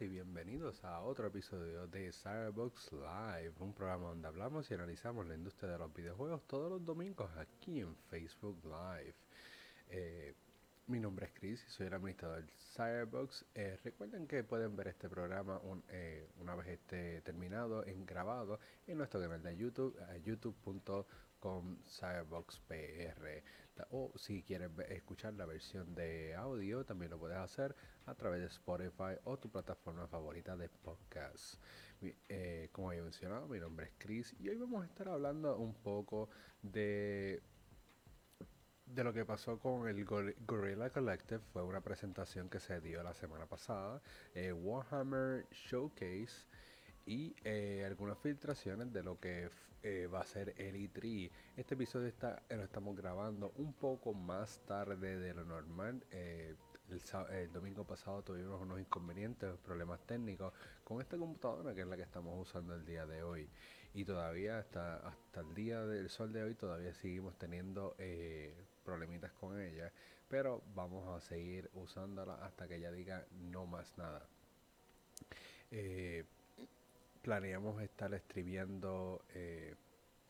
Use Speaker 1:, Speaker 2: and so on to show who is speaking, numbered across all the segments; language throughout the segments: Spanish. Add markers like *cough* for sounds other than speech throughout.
Speaker 1: Y bienvenidos a otro episodio de Cyberbox Live, un programa donde hablamos y analizamos la industria de los videojuegos todos los domingos aquí en Facebook Live. Eh, mi nombre es Chris y soy el administrador del Cyberbox. Eh, recuerden que pueden ver este programa eh, una vez esté terminado, en grabado, en nuestro canal de YouTube, youtube.com cyberboxpr. O si quieres escuchar la versión de audio, también lo puedes hacer a través de Spotify o tu plataforma favorita de podcast. Eh, como he mencionado, mi nombre es Chris y hoy vamos a estar hablando un poco de de lo que pasó con el Gorilla Collective fue una presentación que se dio la semana pasada, eh, Warhammer Showcase y eh, algunas filtraciones de lo que eh, va a ser el E3. Este episodio está, lo estamos grabando un poco más tarde de lo normal. El, el, domingo pasado tuvimos unos inconvenientes, problemas técnicos con esta computadora que es la que estamos usando el día de hoy. Y todavía hasta, hasta el día del sol de hoy todavía seguimos teniendo problemitas con ella, pero vamos a seguir usándola hasta que ella diga no más nada. Eh, planeamos estar escribiendo, eh,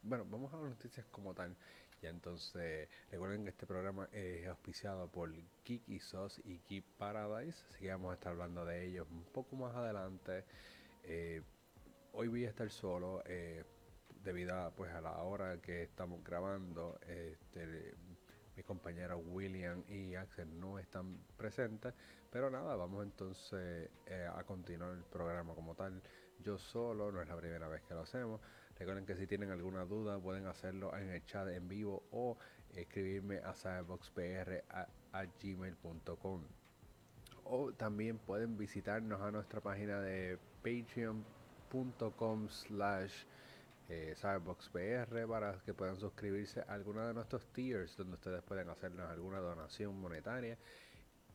Speaker 1: bueno, vamos a las noticias como tal. Ya entonces, recuerden que este programa es auspiciado por Geek y Sos y Geek Paradise, así que vamos a estar hablando de ellos un poco más adelante. Eh, hoy voy a estar solo debido a, pues, a la hora que estamos grabando. Este, mis compañeros William y Axel no están presentes, pero nada, vamos entonces eh, a continuar el programa como tal. Yo solo, no es la primera vez que lo hacemos. Recuerden que si tienen alguna duda pueden hacerlo en el chat en vivo o escribirme a cyberboxpr@gmail.com O también pueden visitarnos a nuestra página de patreon.com slash eh, PR para que puedan suscribirse a alguna de nuestros tiers donde ustedes pueden hacernos alguna donación monetaria.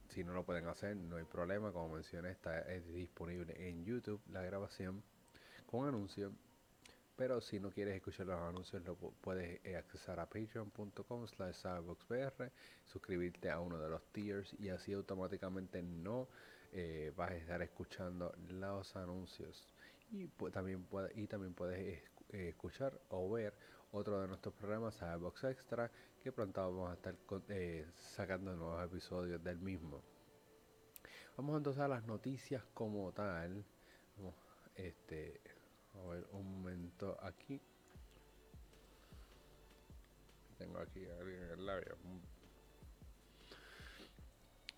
Speaker 1: Si no lo pueden hacer, no hay problema. Como mencioné, está es disponible en YouTube la grabación con anuncios. Pero si no quieres escuchar los anuncios, lo puedes eh, accesar a patreon.com slash suscribirte a uno de los tiers y así automáticamente no eh, vas a estar escuchando los anuncios. Y, también, puede, y también puedes eh, escuchar o ver otro de nuestros programas Box Extra que pronto vamos a estar eh, sacando nuevos episodios del mismo. Vamos entonces a las noticias como tal. este, a ver un momento aquí. Tengo aquí en el labio.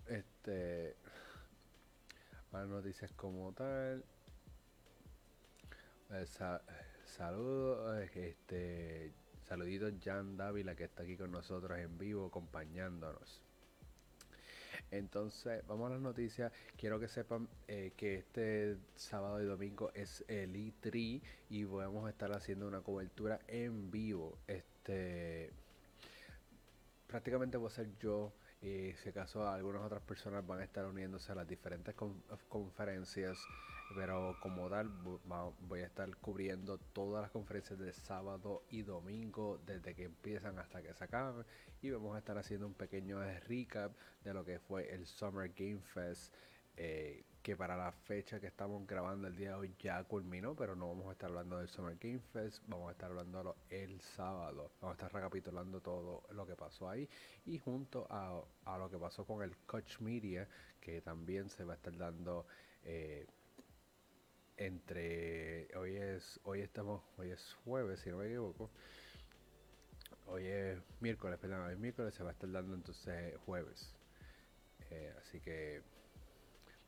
Speaker 1: Este, las noticias como tal. Esa, Saludos, este, saluditos Jan Dávila que está aquí con nosotros en vivo acompañándonos. Entonces, vamos a las noticias. Quiero que sepan eh, que este sábado y domingo es el E3 y vamos a estar haciendo una cobertura en vivo. Este prácticamente voy a ser yo y si acaso algunas otras personas van a estar uniéndose a las diferentes conferencias pero como tal voy a estar cubriendo todas las conferencias de sábado y domingo desde que empiezan hasta que se acaban. Y vamos a estar haciendo un pequeño recap de lo que fue el Summer Game Fest eh, que para la fecha que estamos grabando el día de hoy ya culminó, pero no vamos a estar hablando del Summer Game Fest, vamos a estar hablando el sábado, vamos a estar recapitulando todo lo que pasó ahí y junto a, lo que pasó con el Coach Media, que también se va a estar dando eh, entre hoy es hoy estamos hoy es jueves si no me equivoco. Hoy es miércoles perdón es miércoles se va a estar dando entonces jueves. Eh, así que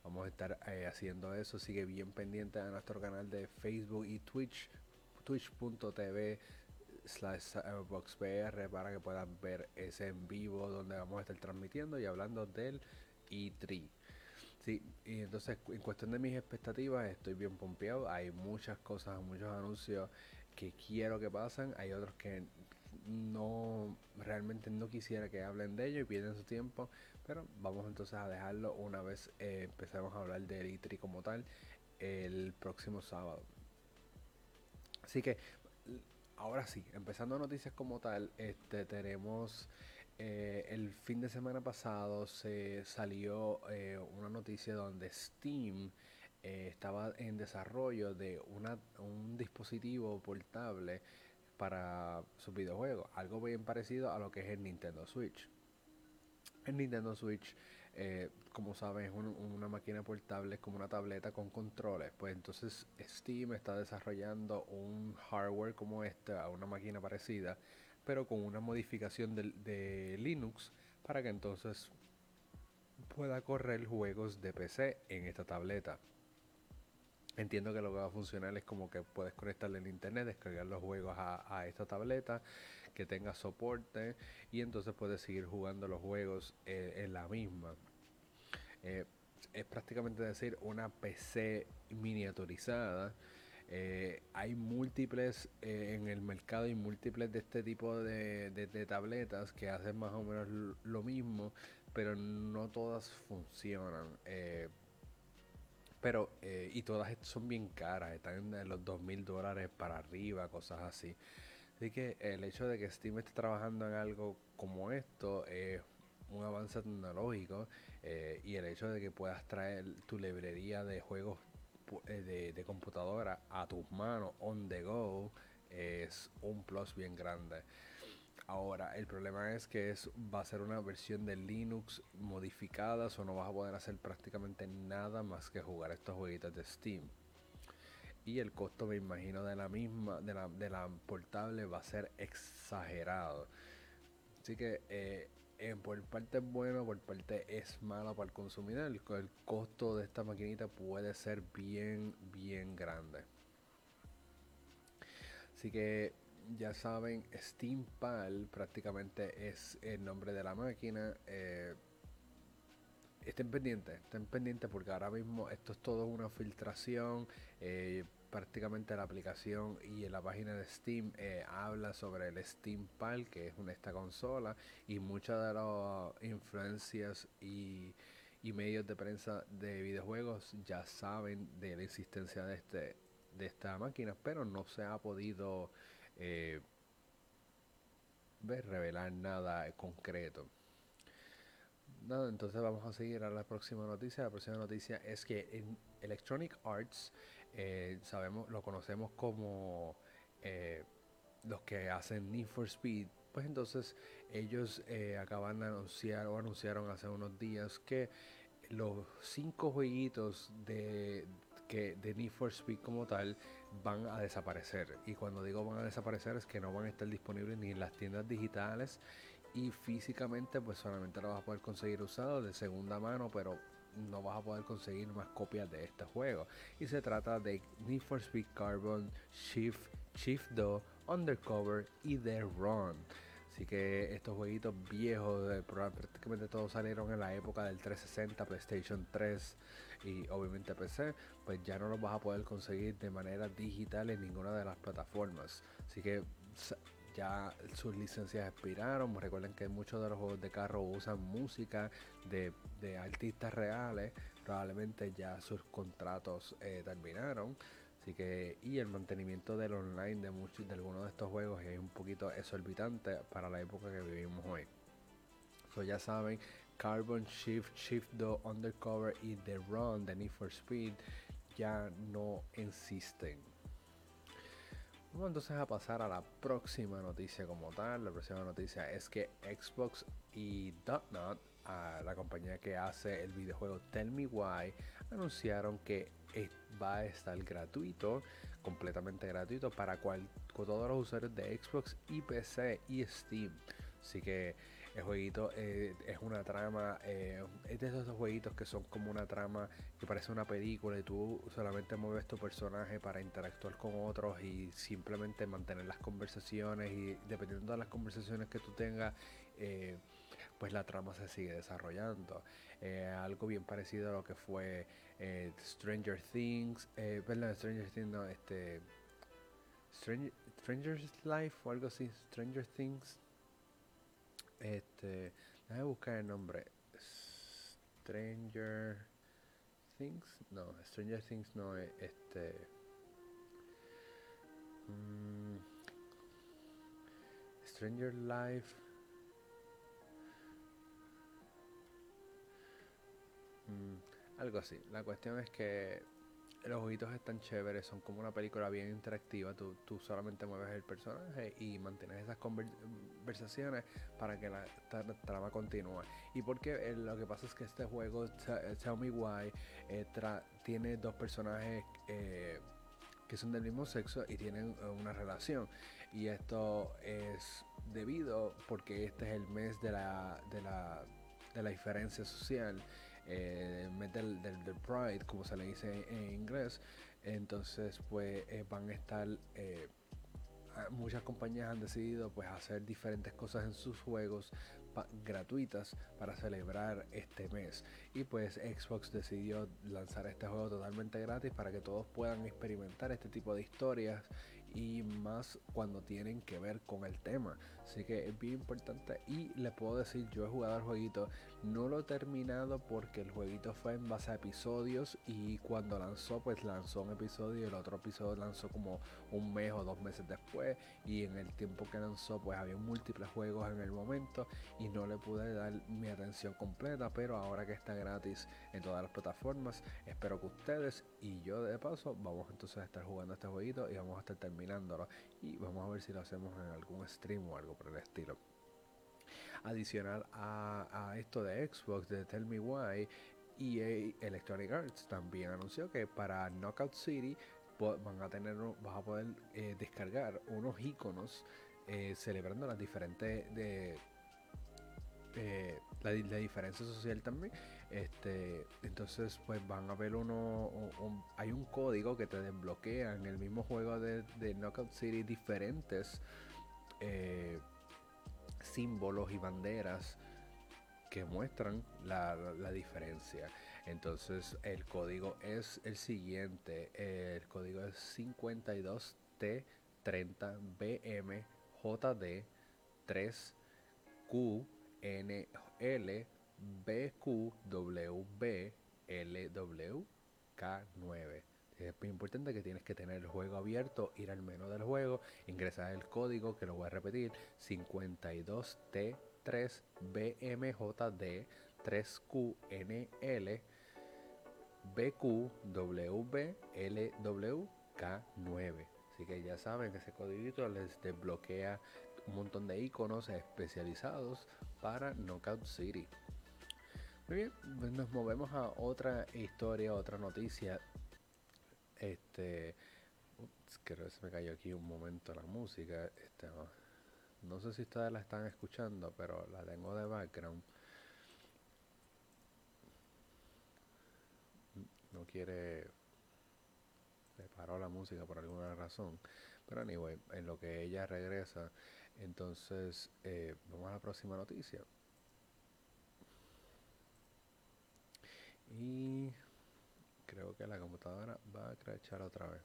Speaker 1: vamos a estar eh, haciendo eso. Sigue bien pendiente a nuestro canal de Facebook y Twitch twitch.tv slash boxpr para que puedan ver ese en vivo donde vamos a estar transmitiendo y hablando del E3 Sí, y entonces en cuestión de mis expectativas estoy bien pompeado. Hay muchas cosas, muchos anuncios que quiero que pasen. Hay otros que no realmente no quisiera que hablen de ello y pierden su tiempo. Pero vamos entonces a dejarlo una vez eh, empecemos a hablar de ITRI como tal el próximo sábado. Así que ahora sí, empezando noticias como tal, este tenemos eh, el fin de semana pasado se salió eh, una noticia donde Steam eh, estaba en desarrollo de una, un dispositivo portable para sus videojuegos, algo bien parecido a lo que es el Nintendo Switch. El Nintendo Switch, como saben, es una máquina portable, como una tableta con controles. Pues entonces Steam está desarrollando un hardware como este, una máquina parecida, pero con una modificación de, Linux para que entonces pueda correr juegos de PC en esta tableta. Entiendo que lo que va a funcionar es como que puedes conectarle el internet, descargar los juegos a, esta tableta, que tenga soporte y entonces puedes seguir jugando los juegos eh, en la misma. Eh, es prácticamente decir una PC miniaturizada eh, hay múltiples eh, en el mercado y múltiples de este tipo de, tabletas que hacen más o menos lo mismo, pero no todas funcionan. Eh, pero, y todas son bien caras, están en los dos mil dólares para arriba, cosas así. Así que el hecho de que Steam esté trabajando en algo como esto es un avance tecnológico y el hecho de que puedas traer tu librería de juegos eh, de, computadora a tus manos on the go es un plus bien grande. Ahora, el problema es que es, va a ser una versión de Linux modificada, o no vas a poder hacer prácticamente nada más que jugar estos jueguitos de Steam. Y el costo, me imagino, de la misma, de la, de la portable va a ser exagerado. Así que eh, eh, por parte es bueno, por parte es malo para el consumidor. El, costo de esta maquinita puede ser bien, bien grande. Así que ya saben, SteamPal prácticamente es el nombre de la máquina. Eh, estén pendientes, estén pendientes porque ahora mismo esto es todo una filtración. Eh, prácticamente la aplicación y en la página de Steam eh, habla sobre el Steam Pal, que es una, esta consola, y muchas de las influencias y, medios de prensa de videojuegos ya saben de la existencia de, este, de esta máquina, pero no se ha podido eh, ver, revelar nada concreto. Nada, entonces vamos a seguir a la próxima noticia. La próxima noticia es que en Electronic Arts eh, sabemos, lo conocemos como eh, los que hacen Need for Speed, pues entonces ellos eh, acaban de anunciar o anunciaron hace unos días que los cinco jueguitos de, que, de Need for Speed como tal van a desaparecer. Y cuando digo van a desaparecer es que no van a estar disponibles ni en las tiendas digitales y físicamente pues solamente lo vas a poder conseguir usado de segunda mano, pero no vas a poder conseguir más copias de este juego. Y se trata de Need for Speed Carbon, Shift, Shift 2, Undercover y The Run. Así que estos jueguitos viejos, de, prácticamente todos salieron en la época del 360, PlayStation 3 y obviamente PC, pues ya no los vas a poder conseguir de manera digital en ninguna de las plataformas. Así que ya sus licencias expiraron. Recuerden que muchos de los juegos de carro usan música de, artistas reales. Probablemente ya sus contratos eh, terminaron. Así que, y el mantenimiento del online de muchos de algunos de estos juegos es un poquito exorbitante para la época que vivimos hoy. So ya saben, Carbon Shift, Shift 2, Undercover y The Run The Need for Speed ya no existen. Vamos entonces a pasar a la próxima noticia como tal. La próxima noticia es que Xbox y Dotnot, la compañía que hace el videojuego Tell Me Why, anunciaron que va a estar gratuito, completamente gratuito para cual, todos los usuarios de Xbox y PC y Steam. Así que el jueguito eh, es una trama, eh, es de esos jueguitos que son como una trama que parece una película y tú solamente mueves tu personaje para interactuar con otros y simplemente mantener las conversaciones y dependiendo de las conversaciones que tú tengas, eh, pues la trama se sigue desarrollando. algo bien parecido a lo que fue Stranger Things, perdón, Stranger Things, no, este... Stranger, Stranger's Life o algo así, Stranger Things, este, déjame buscar el nombre. Stranger Things. No, Stranger Things no es este. Mm, Stranger Life. Mm, algo así. La cuestión es que los jueguitos están chéveres, son como una película bien interactiva. Tú, tú solamente mueves el personaje y mantienes esas conversaciones para que la, trama continúe. Y porque eh, lo que pasa es que este juego, eh, Tell Me Why, eh, tiene dos personajes que son del mismo sexo y tienen una relación. Y esto es debido porque este es el mes de la, de la, de la diferencia social eh, del, Pride, como se le dice en inglés. Entonces, pues eh, van a estar, eh, muchas compañías han decidido pues hacer diferentes cosas en sus juegos gratuitas para celebrar este mes. Y pues Xbox decidió lanzar este juego totalmente gratis para que todos puedan experimentar este tipo de historias y más cuando tienen que ver con el tema. Así que es bien importante y le puedo decir, yo he jugado el jueguito, no lo he terminado porque el jueguito fue en base a episodios y cuando lanzó pues lanzó un episodio y el otro episodio lanzó como un mes o dos meses después. Y en el tiempo que lanzó pues había múltiples juegos en el momento y no le pude dar mi atención completa, pero ahora que está gratis en todas las plataformas, espero que ustedes y yo de paso vamos entonces a estar jugando este jueguito y vamos a estar terminándolo. Y vamos a ver si lo hacemos en algún stream o algo por el estilo. Adicional a, esto de Xbox, de Tell Me Why, EA Electronic Arts también anunció que para Knockout City van a tener, vas a poder eh, descargar unos iconos eh, celebrando las diferentes de eh, la, diferencia social también. Este, entonces, pues van a ver uno, hay un código que te desbloquea en el mismo juego de Knockout City diferentes eh, símbolos y banderas que muestran la, la, diferencia. Entonces, el código es el siguiente: el código es 52T30BMJD3Q N L B Q W B L W K 9. Es muy importante que tienes que tener el juego abierto, ir al menú del juego, ingresar el código que lo voy a repetir 52T3BMJD 3QNL BQWBLWK9. Así que ya saben que ese código les desbloquea un montón de iconos especializados para Knockout City. Muy bien, pues nos movemos a otra historia, otra noticia. Este, ups, creo que se me cayó aquí un momento la música. Este, no sé si ustedes la están escuchando, pero la tengo de background. No quiere. Me paró la música por alguna razón. Pero anyway, en lo que ella regresa, entonces, eh, vamos a la próxima noticia. Y creo que la computadora va a crachar otra vez.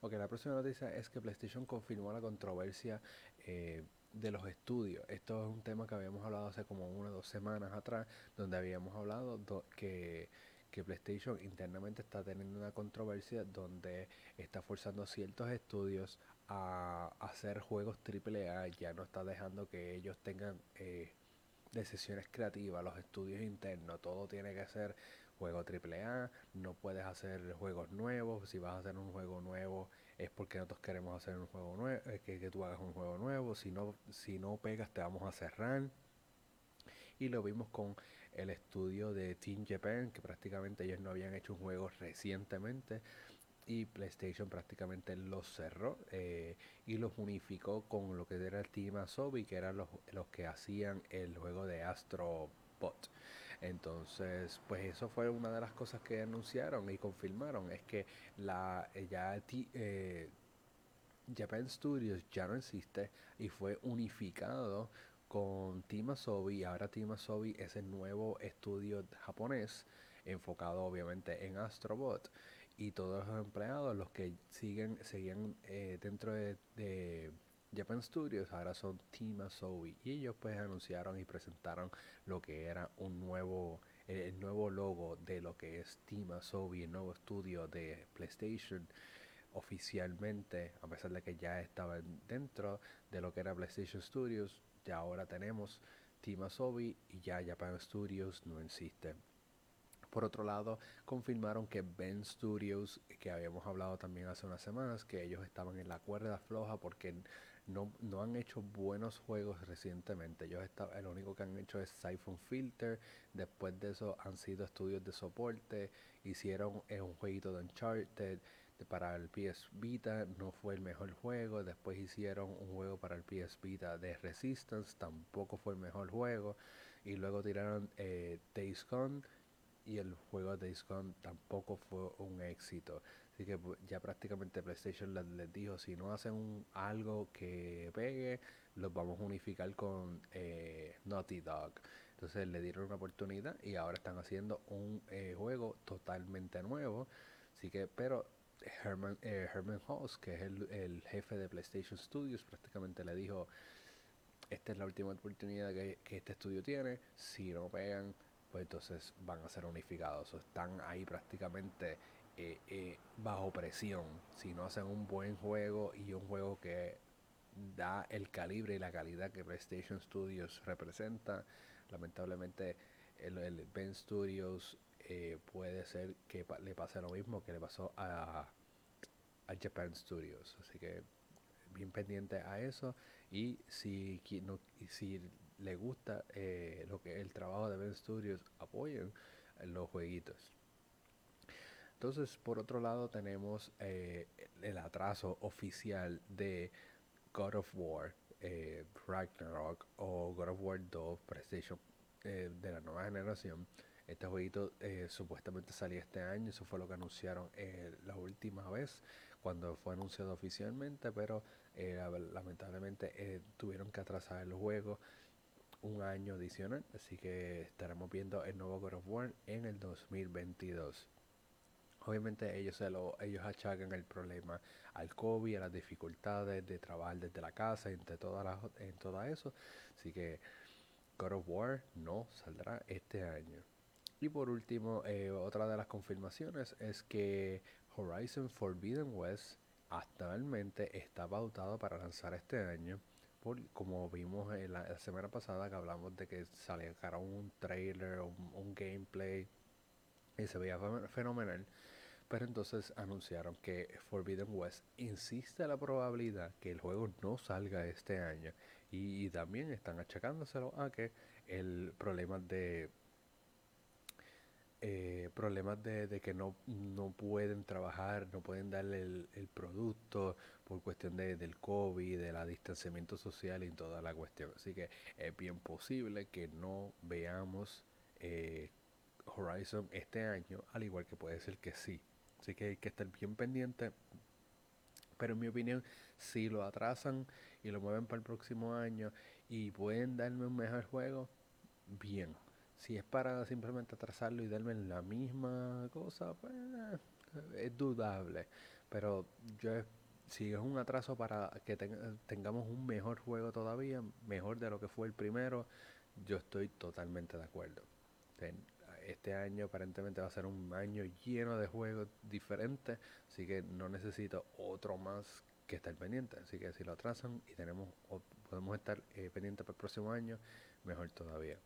Speaker 1: Ok, la próxima noticia es que PlayStation confirmó la controversia eh, de los estudios. Esto es un tema que habíamos hablado hace como una o dos semanas atrás, donde habíamos hablado que que PlayStation internamente está teniendo una controversia donde está forzando ciertos estudios a hacer juegos AAA, ya no está dejando que ellos tengan eh, decisiones creativas, los estudios internos, todo tiene que ser juego AAA, no puedes hacer juegos nuevos, si vas a hacer un juego nuevo es porque nosotros queremos hacer un juego nuevo, eh, que, que tú hagas un juego nuevo, si no, si no pegas te vamos a cerrar. Y lo vimos con el estudio de Team Japan, que prácticamente ellos no habían hecho un juego recientemente y PlayStation prácticamente los cerró eh, y los unificó con lo que era el Team Asobi, que eran los, los que hacían el juego de Astro Bot. Entonces, pues eso fue una de las cosas que anunciaron y confirmaron, es que la eh, ya eh, Japan Studios ya no existe y fue unificado con Team Asobi. Ahora Team Asobi es el nuevo estudio japonés enfocado obviamente en Astrobot y todos los empleados los que siguen seguían eh, dentro de, Japan Studios ahora son Team Asobi y ellos pues anunciaron y presentaron lo que era un nuevo el nuevo logo de lo que es Team Asobi el nuevo estudio de PlayStation oficialmente a pesar de que ya estaban dentro de lo que era PlayStation Studios ya ahora tenemos Team Asobi y ya Japan Studios no existe. Por otro lado, confirmaron que Ben Studios, que habíamos hablado también hace unas semanas, que ellos estaban en la cuerda floja porque no, no han hecho buenos juegos recientemente. Ellos está, el único que han hecho es Siphon Filter. Después de eso han sido estudios de soporte. Hicieron eh, un jueguito de Uncharted para el PS Vita. No fue el mejor juego. Después hicieron un juego para el PS Vita de Resistance. Tampoco fue el mejor juego. Y luego tiraron eh, Days Gone y el juego de Days Gone tampoco fue un éxito. Así que pues, ya prácticamente PlayStation les, dijo, si no hacen algo que pegue, los vamos a unificar con eh, Naughty Dog. Entonces le dieron una oportunidad y ahora están haciendo un eh, juego totalmente nuevo. Así que, pero Herman, eh, Herman Hoss, que es el, el, jefe de PlayStation Studios, prácticamente le dijo, esta es la última oportunidad que, que este estudio tiene, si no pegan, pues entonces van a ser unificados. O están ahí prácticamente eh, eh, bajo presión. Si no hacen un buen juego y un juego que da el calibre y la calidad que PlayStation Studios representa, lamentablemente el, Ben Studios eh, puede ser que le pase lo mismo que le pasó a, a Japan Studios. Así que bien pendiente a eso y si, si le gusta lo que el trabajo de Ben Studios, apoyen los jueguitos. Entonces, por otro lado, tenemos eh, el atraso oficial de God of War, eh, Ragnarok o God of War 2 PlayStation de la nueva generación. Este jueguito supuestamente salía este año, eso fue lo que anunciaron la última vez cuando fue anunciado oficialmente, pero lamentablemente tuvieron que atrasar el juego un año adicional, así que estaremos viendo el nuevo God of War en el 2022. Obviamente ellos se lo, ellos achacan el problema al COVID, a las dificultades de trabajar desde la casa, entre todas las, en todo eso. Así que God of War no saldrá este año. Y por último, eh, otra de las confirmaciones es que Horizon Forbidden West actualmente está pautado para lanzar este año como vimos en la, semana pasada que hablamos de que cara un trailer, un, un gameplay y se veía fenomenal. Pero entonces anunciaron que Forbidden West insiste la probabilidad que el juego no salga este año. Y, también están achacándoselo a que el problema de eh, problemas de, que no, no pueden trabajar, no pueden darle el, el producto por cuestión de, del COVID, del distanciamiento social y toda la cuestión. Así que es bien posible que no veamos eh, Horizon este año, al igual que puede ser que sí. Así que hay que estar bien pendiente. Pero en mi opinión, si lo atrasan y lo mueven para el próximo año y pueden darme un mejor juego, bien si es para simplemente atrasarlo y darme la misma cosa, pues es dudable. Pero yo si es un atraso para que tengamos un mejor juego todavía, mejor de lo que fue el primero, yo estoy totalmente de acuerdo. Este año aparentemente va a ser un año lleno de juegos diferentes, así que no necesito otro más que estar pendiente. Así que si lo atrasan y tenemos podemos estar eh, pendientes para el próximo año, mejor todavía.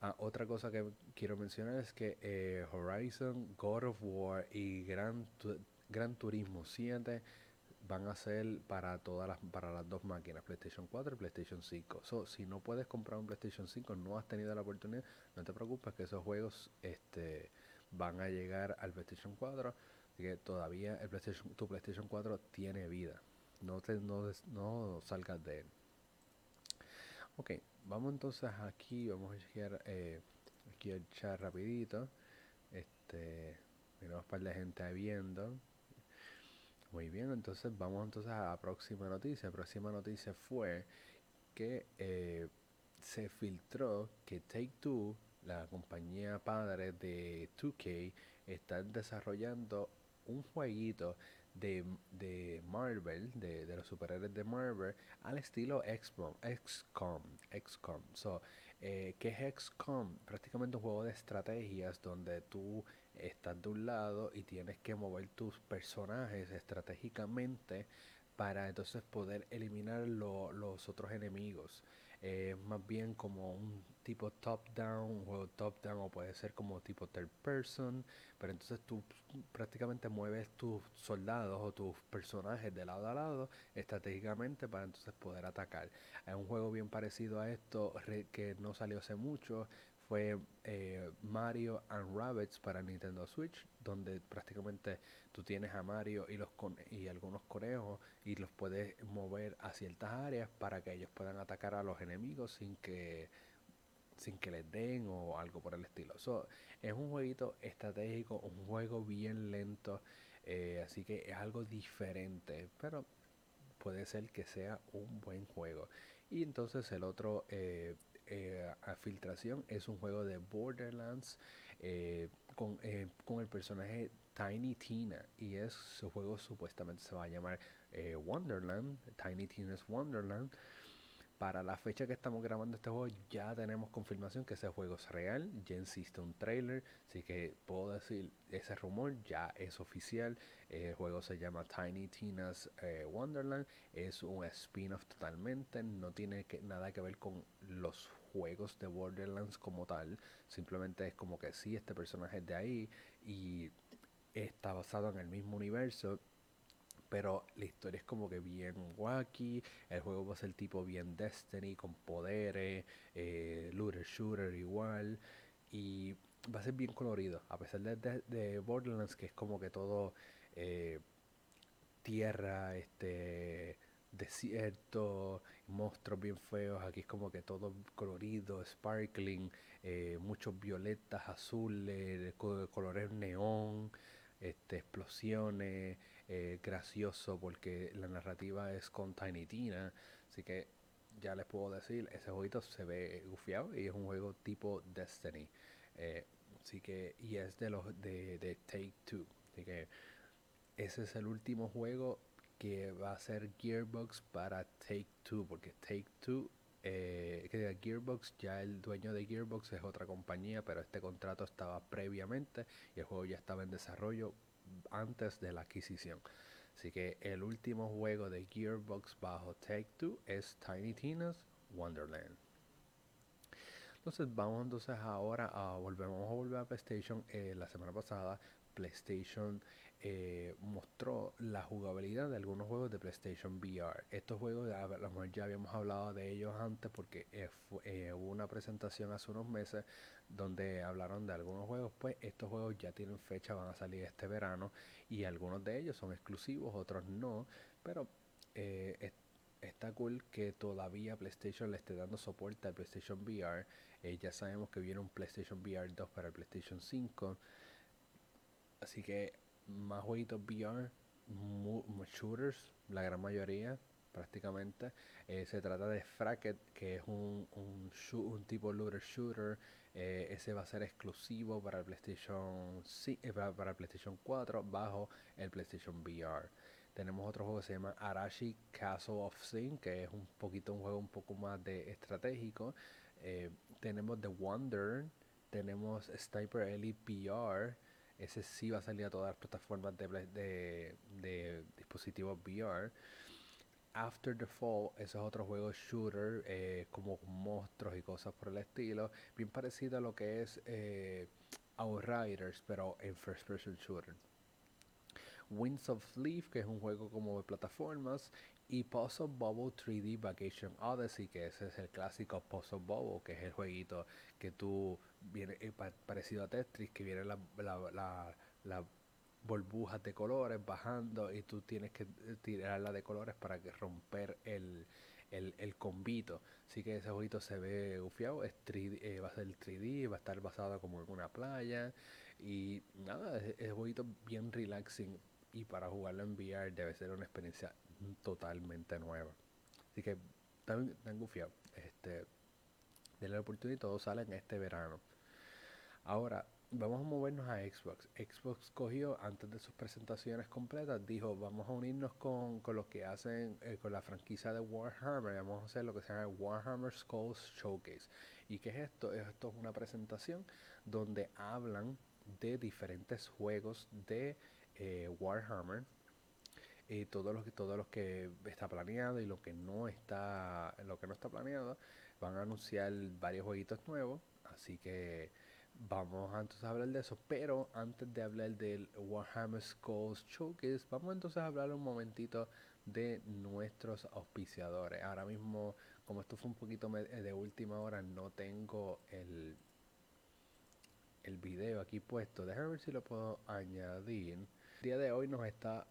Speaker 1: Ah, otra cosa que quiero mencionar es que eh, Horizon, God of War y Gran, Gran Turismo 7 van a ser para todas las para las dos máquinas, PlayStation 4 y PlayStation 5. So, si no puedes comprar un PlayStation 5, no has tenido la oportunidad, no te preocupes que esos juegos este van a llegar al PlayStation 4, así que todavía el PlayStation, tu PlayStation 4 tiene vida. No te no, no salgas de él. Ok, vamos entonces aquí, vamos a chequear eh, aquí el chat rapidito. Este, miramos un par de gente viendo. Muy bien, entonces vamos entonces a la próxima noticia. La próxima noticia fue que eh, se filtró que Take Two, la compañía padre de 2K, está desarrollando un jueguito de, de Marvel, de, de, los superhéroes de Marvel, al estilo XCOM. XCOM, XCOM. So, eh, ¿Qué es XCOM? Prácticamente un juego de estrategias donde tú estás de un lado y tienes que mover tus personajes estratégicamente para entonces poder eliminar los otros enemigos. eh, más bien como un tipo top-down, juego top-down o puede ser como tipo third person, pero entonces tú prácticamente mueves tus soldados o tus personajes de lado a lado estratégicamente para entonces poder atacar. Hay un juego bien parecido a esto que no salió hace mucho, fue eh, Mario and Rabbits para Nintendo Switch, donde prácticamente tú tienes a Mario y, los y algunos conejos y los puedes mover a ciertas áreas para que ellos puedan atacar a los enemigos sin que sin que les den o algo por el estilo. es un jueguito estratégico, un juego bien lento, eh, así que es algo diferente, pero puede ser que sea un buen juego. Y entonces el otro eh, eh, a filtración es un juego de Borderlands eh, con, eh, con, el personaje Tiny Tina y es su juego supuestamente se va a llamar Wonderland Tiny Tina's Wonderland. Para la fecha que estamos grabando este juego ya tenemos confirmación que ese juego es real, ya existe un trailer, así que puedo decir, ese rumor ya es oficial, el juego se llama Tiny Tina's Wonderland, es un spin-off totalmente, no tiene que, nada que ver con los juegos de Borderlands como tal. Simplemente es como que sí, este personaje es de ahí y está basado en el mismo universo. Pero la historia es como que bien wacky. El juego va a ser tipo bien Destiny, con poderes, eh, looter shooter igual. Y va a ser bien colorido. A pesar de, de, Borderlands, que es como que todo eh, tierra, este desierto, monstruos bien feos, aquí es como que todo colorido, sparkling, eh, muchos violetas, azules, colores neón, este, explosiones, eh, gracioso porque la narrativa es con Tiny Tina, así que ya les puedo decir, ese jueguito se ve gufiado y es un juego tipo Destiny, eh, así que, y es de los de, de Take Two, así que ese es el último juego que va a ser Gearbox para Take Two, porque Take Two, eh, que Gearbox, ya el dueño de Gearbox es otra compañía, pero este contrato estaba previamente y el juego ya estaba en desarrollo antes de la adquisición. Así que el último juego de Gearbox bajo Take Two es Tiny Tina's Wonderland. Entonces vamos entonces ahora a volvemos a volver a PlayStation. Eh, la semana pasada PlayStation eh, mostró la jugabilidad de algunos juegos de PlayStation VR. Estos juegos, a lo mejor ya habíamos hablado de ellos antes porque eh, eh, hubo una presentación hace unos meses donde hablaron de algunos juegos. Pues estos juegos ya tienen fecha, van a salir este verano y algunos de ellos son exclusivos, otros no. Pero está cool que todavía PlayStation le esté dando soporte al PlayStation VR. ya sabemos que viene un PlayStation VR 2 para el PlayStation 5. Así que más jueguitos VR, shooters, la gran mayoría prácticamente. Eh, se trata de Fracket, que es un, un, un tipo looter shooter. Eh, ese va a ser exclusivo para el PlayStation, eh, para, el PlayStation 4 bajo el PlayStation VR. Tenemos otro juego que se llama Arashi Castle of Sin, que es un poquito un juego un poco más de estratégico. tenemos The Wonder, tenemos Sniper Elite VR. Ese sí va a salir a todas las plataformas de, dispositivos VR. After the Fall, ese es otro juego shooter, eh, como monstruos y cosas por el estilo, bien parecido a lo que es eh, Outriders, pero en first person shooter. Winds of Leaf, que es un juego como de plataformas, y Puzzle Bubble 3D Vacation Odyssey, que ese es el clásico Puzzle Bubble, que es el jueguito que tú viene eh, parecido a Tetris, que viene la, la, la, burbujas de colores bajando y tú tienes que tirarla de colores para que romper el, el, el combito. Así que ese jueguito se ve ufiado, es eh, va a ser 3D, va a estar basado como en una playa y nada, es, es un jueguito bien relaxing y para jugarlo en VR debe ser una experiencia totalmente nueva. Así que tan, tan gufiado. Este, de la oportunidad y todo sale en este verano. Ahora, vamos a movernos a Xbox. Xbox cogió antes de sus presentaciones completas, dijo, vamos a unirnos con, con los que hacen, eh, con la franquicia de Warhammer, vamos a hacer lo que se llama Warhammer Skulls Showcase. ¿Y qué es esto? Esto es una presentación donde hablan de diferentes juegos de eh, Warhammer y todo lo que todo lo que está planeado y lo que no está lo que no está planeado van a anunciar varios jueguitos nuevos así que vamos entonces a hablar de eso pero antes de hablar del Warhammer Skulls Showcase vamos entonces a hablar un momentito de nuestros auspiciadores. Ahora mismo como esto fue un poquito de última hora no tengo el el video aquí puesto. Déjame ver si lo puedo añadir. El día de hoy nos está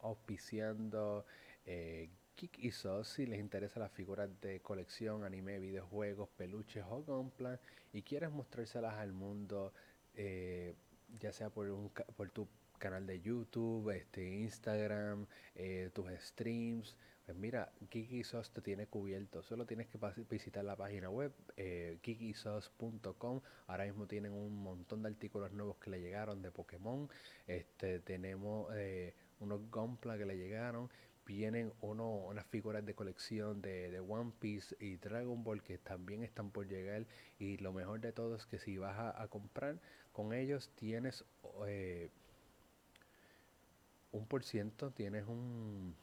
Speaker 1: auspiciando eh, Geek y Sos si les interesa las figuras de colección, anime, videojuegos, peluches o Gunpla y quieres mostrárselas al mundo, eh, ya sea por, un, por tu canal de YouTube, este, Instagram, eh, tus streams pues mira, Geekysauce te tiene cubierto. Solo tienes que visitar la página web eh, Ahora mismo tienen un montón de artículos nuevos que le llegaron de Pokémon. Este, tenemos eh, unos Gunpla que le llegaron. Vienen uno, unas figuras de colección de, One Piece y Dragon Ball que también están por llegar. Y lo mejor de todo es que si vas a, comprar con ellos tienes eh, un por ciento, tienes un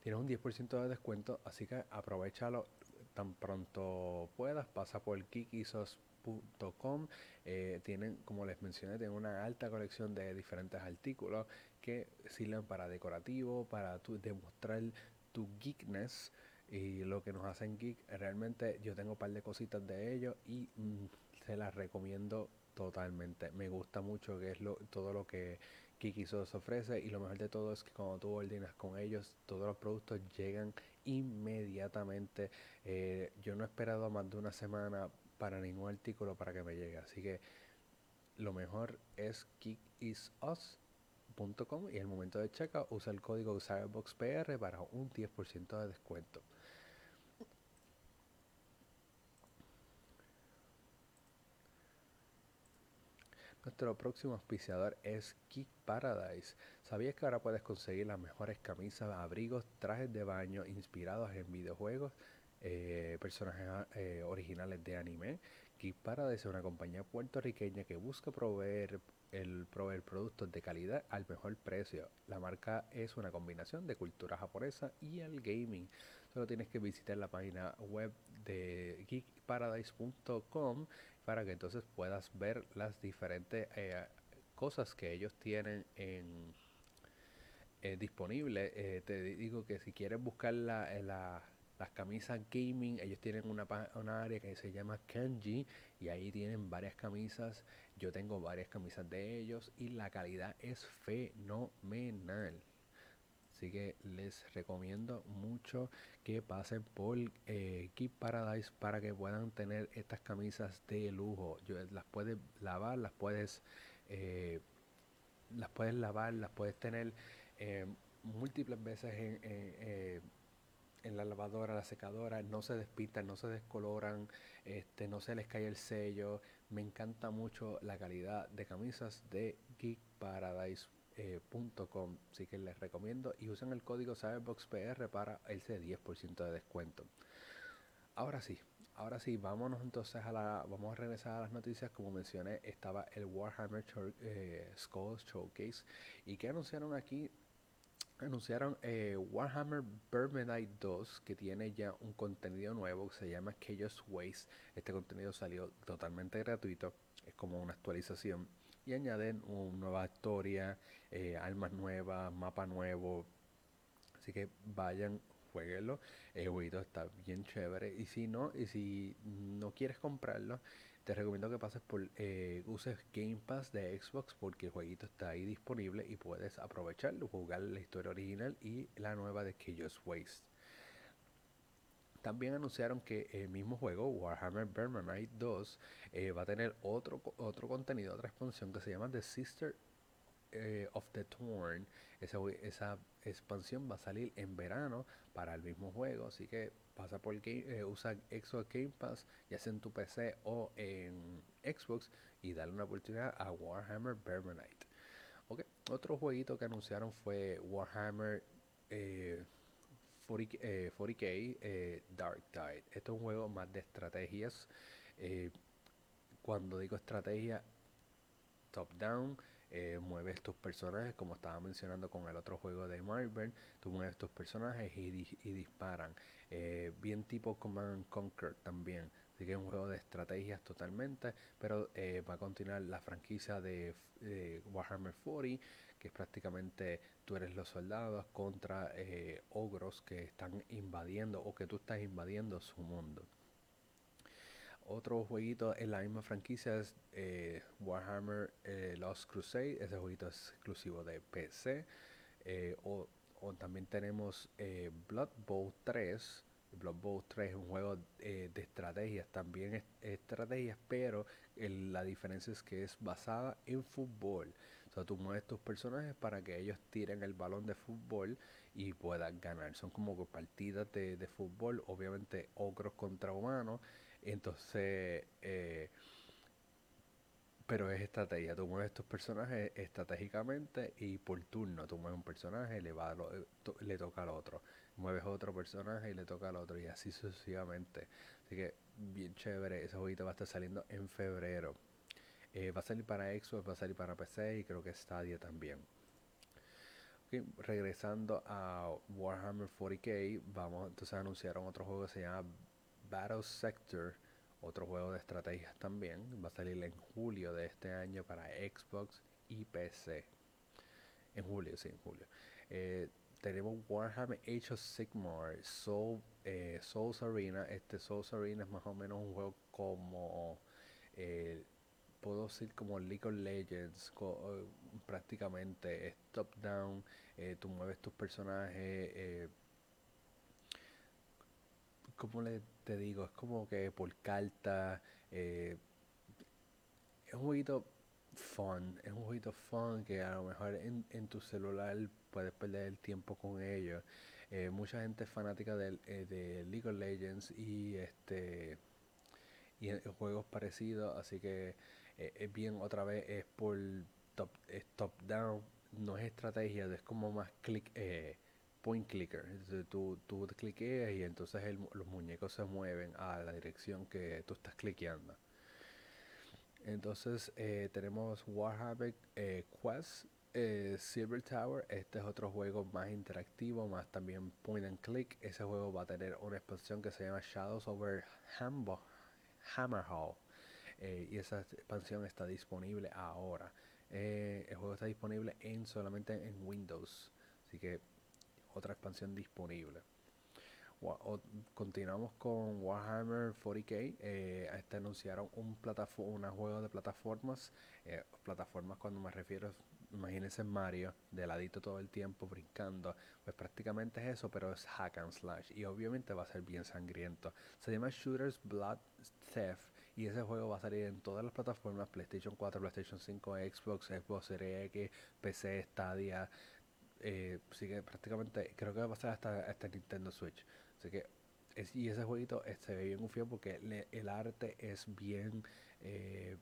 Speaker 1: tienes un 10% de descuento, así que aprovechalo tan pronto puedas, pasa por kikisos.com, eh, tienen, como les mencioné, tienen una alta colección de diferentes artículos que sirven para decorativo, para demostrar tu geekness y lo que nos hacen geek. Realmente yo tengo un par de cositas de ellos y mm, se las recomiendo totalmente. Me gusta mucho que es lo, todo lo que Kikisos ofrece y lo mejor de todo es que cuando tú ordenas con ellos, todos los productos llegan inmediatamente. Eh, yo no he esperado más de una semana para ningún artículo para que me llegue, así que lo mejor es y el momento de checkout usa el código CyberboxPR para un 10% de descuento. Nuestro próximo auspiciador es Geek Paradise. ¿Sabías que ahora puedes conseguir las mejores camisas, abrigos, trajes de baño inspirados en videojuegos, eh, personajes eh, originales de anime? Geek Paradise es una compañía puertorriqueña que busca proveer el proveer productos de calidad al mejor precio. La marca es una combinación de cultura japonesa y el gaming. Solo tienes que visitar la página web de geekparadise.com para que entonces puedas ver las diferentes eh, cosas que ellos tienen en eh, disponible. Eh, te digo que si quieres buscar la, las camisas gaming, ellos tienen una, una área que se llama Kanji y ahí tienen varias camisas. Yo tengo varias camisas de ellos y la calidad es fenomenal. Así que les recomiendo mucho que pasen por eh, Keep Paradise para que puedan tener estas camisas de lujo. Yo, las puedes lavar, las puedes, eh, las puedes lavar, las puedes tener eh, múltiples veces en, eh, en la lavadora, la secadora, no se despintan, no se descoloran, este, no se les cae el sello. Me encanta mucho la calidad de camisas de Geek Paradise eh, así que les recomiendo y usen el código CyberboxPR para ese 10% de descuento. Ahora sí, ahora sí, vámonos entonces a la, vamos a regresar a las noticias. Como mencioné, estaba el Warhammer eh, Skulls Showcase y que anunciaron aquí anunciaron eh, Warhammer Vermintide 2 que tiene ya un contenido nuevo que se llama Chaos Waste. Este contenido salió totalmente gratuito, es como una actualización y añaden una nueva historia, eh, armas nuevas, mapa nuevo. Así que vayan, jueguenlo. El jueguito está bien chévere. Y si no, y si no quieres comprarlo, te recomiendo que pases por eh, uses Game Pass de Xbox porque el jueguito está ahí disponible y puedes aprovecharlo, jugar la historia original y la nueva de Chaos Waste. También anunciaron que el mismo juego, Warhammer Vermintide 2, eh, va a tener otro, otro contenido, otra expansión que se llama The Sister eh, of the Torn. Esa, esa, expansión va a salir en verano para el mismo juego, así que pasa por game, eh, usa Xbox Game Pass, ya sea en tu PC o en Xbox, y dale una oportunidad a Warhammer Vermintide. Okay. Otro jueguito que anunciaron fue Warhammer 40, k eh, Dark Tide. Esto es un juego más de estrategias. Eh, cuando digo estrategia, top down, eh, mueves tus personajes, como estaba mencionando con el otro juego de Marvel, tú mueves tus personajes y, disparan. Eh, bien tipo Command Conquer también. Así que es un juego de estrategias totalmente, pero eh, va a continuar la franquicia de, Warhammer 40, que es prácticamente tú eres los soldados contra ogros que están invadiendo o que tú estás invadiendo su mundo. Otro jueguito en la misma franquicia es eh, Warhammer eh, Lost Crusade. Ese jueguito es exclusivo de PC. Eh, o, también tenemos Blood Bowl 3. Blood Bowl 3 es un juego de estrategias, también es, estrategias, pero la diferencia es que es basada en fútbol. O sea, tú mueves tus personajes para que ellos tiren el balón de fútbol y puedan ganar. Son como partidas de, de fútbol, obviamente ogros contra humanos entonces, eh, pero es estrategia. Tú mueves estos personajes estratégicamente y por turno. Tú mueves un personaje, le, va eh, le toca al otro. Mueves otro personaje y le toca al otro. Y así sucesivamente. Así que bien chévere. Ese jueguito va a estar saliendo en febrero. Eh, va a salir para Xbox, va a salir para PC y creo que Stadia también. regresando a Warhammer 40k, vamos entonces anunciaron otro juego que se llama Battle Sector, otro juego de estrategias también, va a salir en julio de este año para Xbox y PC. En julio, sí, en julio. Eh, tenemos Warhammer Age of Sigmar, Soul, eh, Souls Arena. Este Souls Arena es más o menos un juego como, eh, puedo decir como League of Legends, prácticamente es top down, tú mueves tus personajes como le te digo? Es como que por carta. Eh, es un jueguito fun. Es un jueguito fun que a lo mejor en, en tu celular puedes perder el tiempo con ellos. Eh, mucha gente es fanática de, eh, de League of Legends y este y juegos parecidos, así que es bien otra vez es por top, top down, no es estrategia, es como más click point clicker. tú, tú cliqueas y entonces los muñecos se mueven a la dirección que tú estás cliqueando. Entonces eh, tenemos Warhammer eh, Quest eh, Silver Tower. Este es otro juego más interactivo, más también point and click. Ese juego va a tener una expansión que se llama Shadows over Hammerhall. y esa expansión está disponible ahora. el juego está disponible en solamente en Windows. Así que otra expansión disponible. continuamos con Warhammer 40k. Eh, este anunciaron un, un juego de plataformas. Eh, plataformas cuando me refiero, imagínense Mario, de ladito todo el tiempo, brincando. Pues prácticamente es eso, pero es hack and slash. Y obviamente va a ser bien sangriento. Se llama Shooters Blood Theft. Y ese juego va a salir en todas las plataformas, PlayStation 4, PlayStation 5, Xbox, Xbox Series X, PC, Stadia, eh, sigue prácticamente, creo que va a pasar hasta, hasta Nintendo Switch. Así que, y ese jueguito eh, se ve bien ufio porque el arte es bien eh,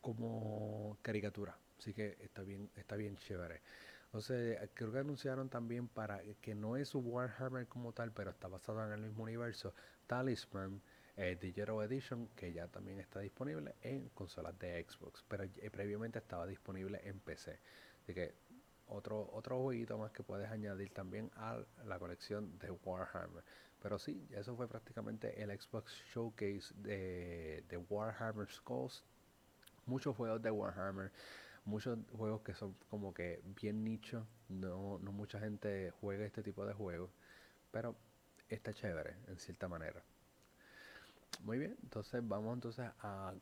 Speaker 1: como caricatura. Así que está bien, está bien chévere. Entonces, creo que anunciaron también para que no es Warhammer como tal, pero está basado en el mismo universo, Talisman eh, Digital Edition, que ya también está disponible en consolas de Xbox, pero previamente estaba disponible en PC. Así que otro, otro jueguito más que puedes añadir también a la colección de Warhammer. Pero sí, eso fue prácticamente el Xbox Showcase de, Warhammer Skulls. Muchos juegos de Warhammer, muchos juegos que son como que bien nicho. No, no mucha gente juega este tipo de juegos, pero está chévere en cierta manera. Muy bien, entonces vamos entonces a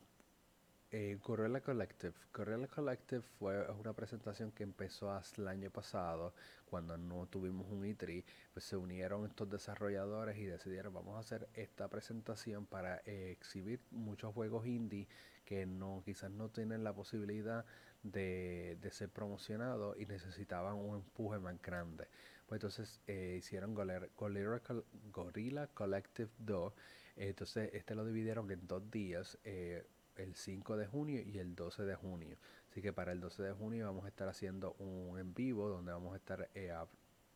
Speaker 1: eh, Gorilla Collective. Gorilla Collective fue una presentación que empezó el año pasado, cuando no tuvimos un E3, pues se unieron estos desarrolladores y decidieron vamos a hacer esta presentación para exhibir muchos juegos indie que no quizás no tienen la posibilidad de, ser promocionados y necesitaban un empuje más grande. Pues entonces eh, hicieron Gorilla, Collective 2. entonces este lo dividieron en dos días. Eh, el 5 de junio y el 12 de junio. Así que para el 12 de junio vamos a estar haciendo un en vivo donde vamos a estar eh,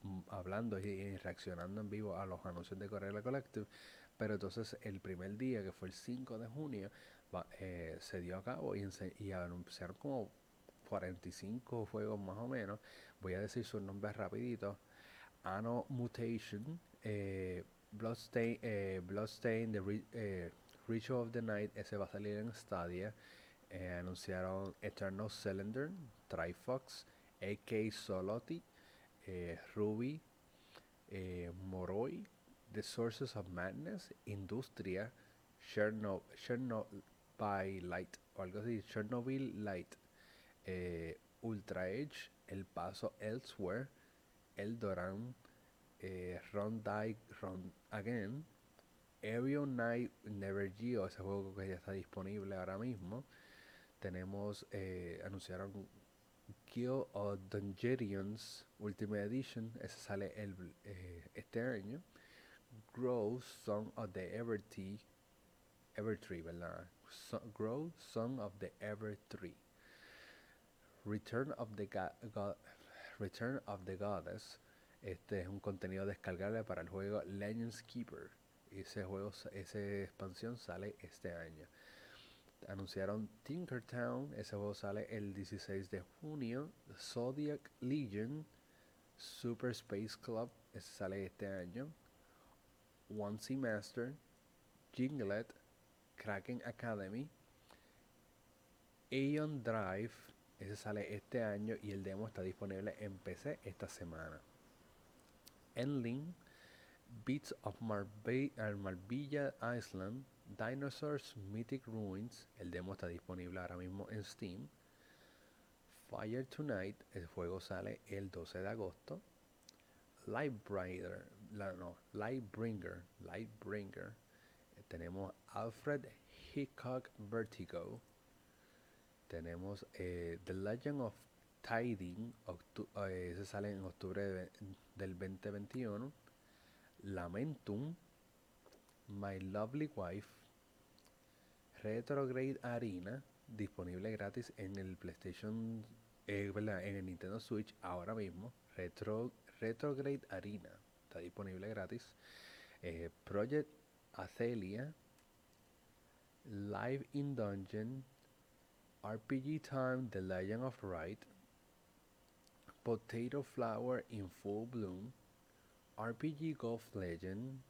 Speaker 1: mm, hablando y, reaccionando en vivo a los anuncios de Correa Collective. Pero entonces el primer día, que fue el 5 de junio, eh, se dio a cabo y, y anunciaron como 45 juegos más o menos. Voy a decir sus nombres rapidito. Anno Mutation, Bloodstain, eh, Bloodstain The eh, Ritual of the Night, ese va a salir en Stadia. Eh, anunciaron Eternal Cylinder, Trifox, AK Soloti, Ruby, Moroi, The Sources of Madness, Industria, Chernobyl, Light, algo así, Chernobyl Light, Ultra Edge, El Paso Elsewhere, Eldoran, eh, Run Die Run Again, Aerial Night Never Geo, ese juego que ya está disponible ahora mismo. Tenemos, eh, anunciaron Kill of Dungeons Ultimate Edition, ese sale el, eh, este año. Grow Song of the Evertree, Evertree, ¿verdad? Grow Song of the Evertree. Return of the God Return of the Goddess. Este es un contenido descargable para el juego Legends Keeper. Ese juego, esa expansión sale este año. Anunciaron Tinkertown, ese juego sale el 16 de junio. Zodiac Legion, Super Space Club, ese sale este año. One Sea Master, Jinglet, Kraken Academy, Aeon Drive, ese sale este año y el demo está disponible en PC esta semana. Endling, Beats of Marbella Island, Dinosaurs Mythic Ruins, el demo está disponible ahora mismo en Steam. Fire Tonight, el juego sale el 12 de agosto. Lightbringer, no, Lightbringer, Lightbringer. Tenemos Alfred Hitchcock Vertigo, tenemos eh, The Legend of Tiding, eh, ese sale en octubre del 2021. Lamentum, My Lovely Wife, Retrograde Arena, disponible gratis en el PlayStation, eh, en el Nintendo Switch ahora mismo. Retro, Retrograde Arena está disponible gratis. Project Athelia, Live in Dungeon, RPG Time The Legend of Right, Potato Flower in Full Bloom, RPG Golf Legend,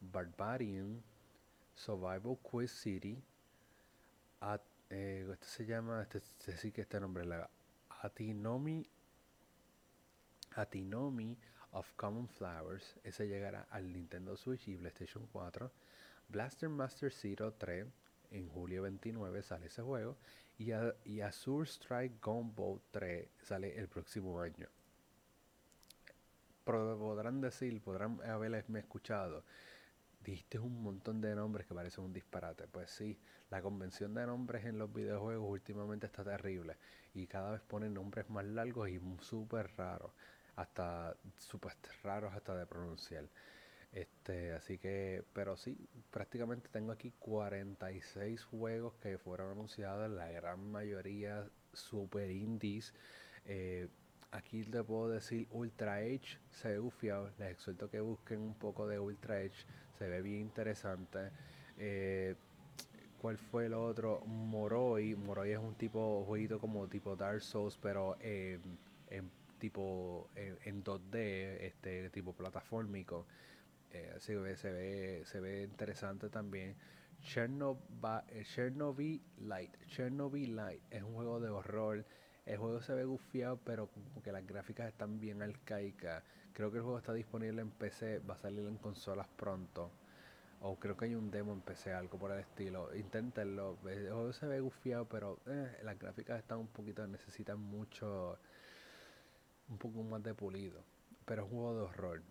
Speaker 1: Barbarian, Survival Quest City, at, eh, este se llama, este, este, que este nombre la Atinomi, Atinomi of Common Flowers, ese llegará al Nintendo Switch y PlayStation 4, Blaster Master Zero 3, en julio 29 sale ese juego y, y Azure Strike Gunboat 3 sale el próximo año. Podrán decir, podrán haberme escuchado, dijiste un montón de nombres que parecen un disparate. Pues sí, la convención de nombres en los videojuegos últimamente está terrible y cada vez ponen nombres más largos y súper raros, hasta súper raros hasta de pronunciar. Este, así que, pero sí, prácticamente tengo aquí 46 juegos que fueron anunciados, la gran mayoría super indies. Eh, aquí le puedo decir Ultra Edge, se ve bufiado, les exhorto que busquen un poco de Ultra Edge, se ve bien interesante. Eh, ¿Cuál fue el otro? Moroi. Moroi es un tipo, jueguito como tipo Dark Souls, pero en tipo en 2D, este tipo plataformico. Eh, se, ve, se, ve, se ve interesante también. Chernobyl, eh, Light. Chernobyl Light es un juego de horror. El juego se ve gufiado, pero como que las gráficas están bien arcaicas. Creo que el juego está disponible en PC, va a salir en consolas pronto. O creo que hay un demo en PC, algo por el estilo. Inténtenlo. El juego se ve gufiado, pero eh, las gráficas están un poquito, necesitan mucho, un poco más de pulido. Pero es un juego de horror.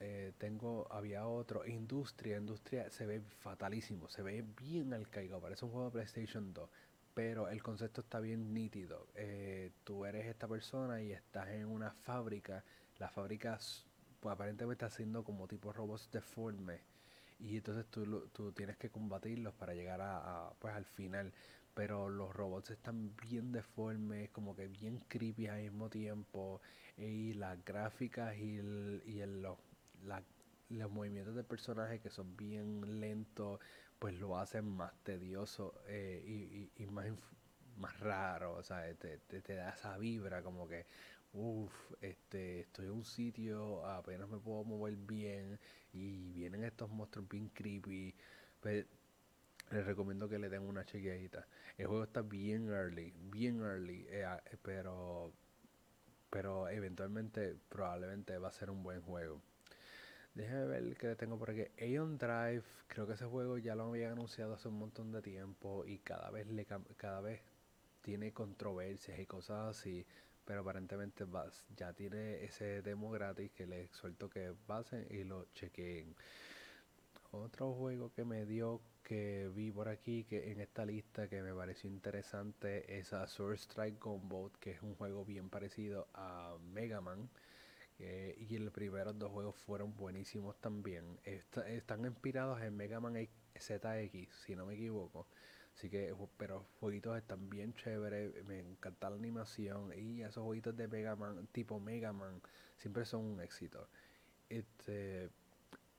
Speaker 1: Eh, tengo, había otro, Industria, Industria se ve fatalísimo, se ve bien arcaico, parece un juego de PlayStation 2, pero el concepto está bien nítido. Eh, tú eres esta persona y estás en una fábrica, la fábrica pues, aparentemente está haciendo como tipo robots deformes y entonces tú, tú tienes que combatirlos para llegar a, pues al final pero los robots están bien deformes, como que bien creepy al mismo tiempo, y las gráficas y, el, y los los movimientos de personaje que son bien lentos, pues lo hacen más tedioso eh, y, más más raro, o sea, te, te, da esa vibra como que, uff, este, estoy en un sitio, apenas me puedo mover bien y vienen estos monstruos bien creepy. Pues, les recomiendo que le den una chequeadita. El juego está bien early, bien early, eh, pero pero eventualmente probablemente va a ser un buen juego. Déjame ver qué tengo por aquí. Aeon Drive, creo que ese juego ya lo habían anunciado hace un montón de tiempo y cada vez le cada vez tiene controversias y cosas así, pero aparentemente ya tiene ese demo gratis que les suelto que pasen y lo chequen. Otro juego que me dio que vi por aquí que en esta lista que me pareció interesante es a Sword Strike que es un juego bien parecido a Mega Man. Y los primeros dos juegos fueron buenísimos también. están inspirados en Mega Man ZX, si no me equivoco. Así que, pero jueguitos están bien chéveres, me encanta la animación y esos jueguitos de Mega Man, tipo Mega Man, siempre son un éxito. Este,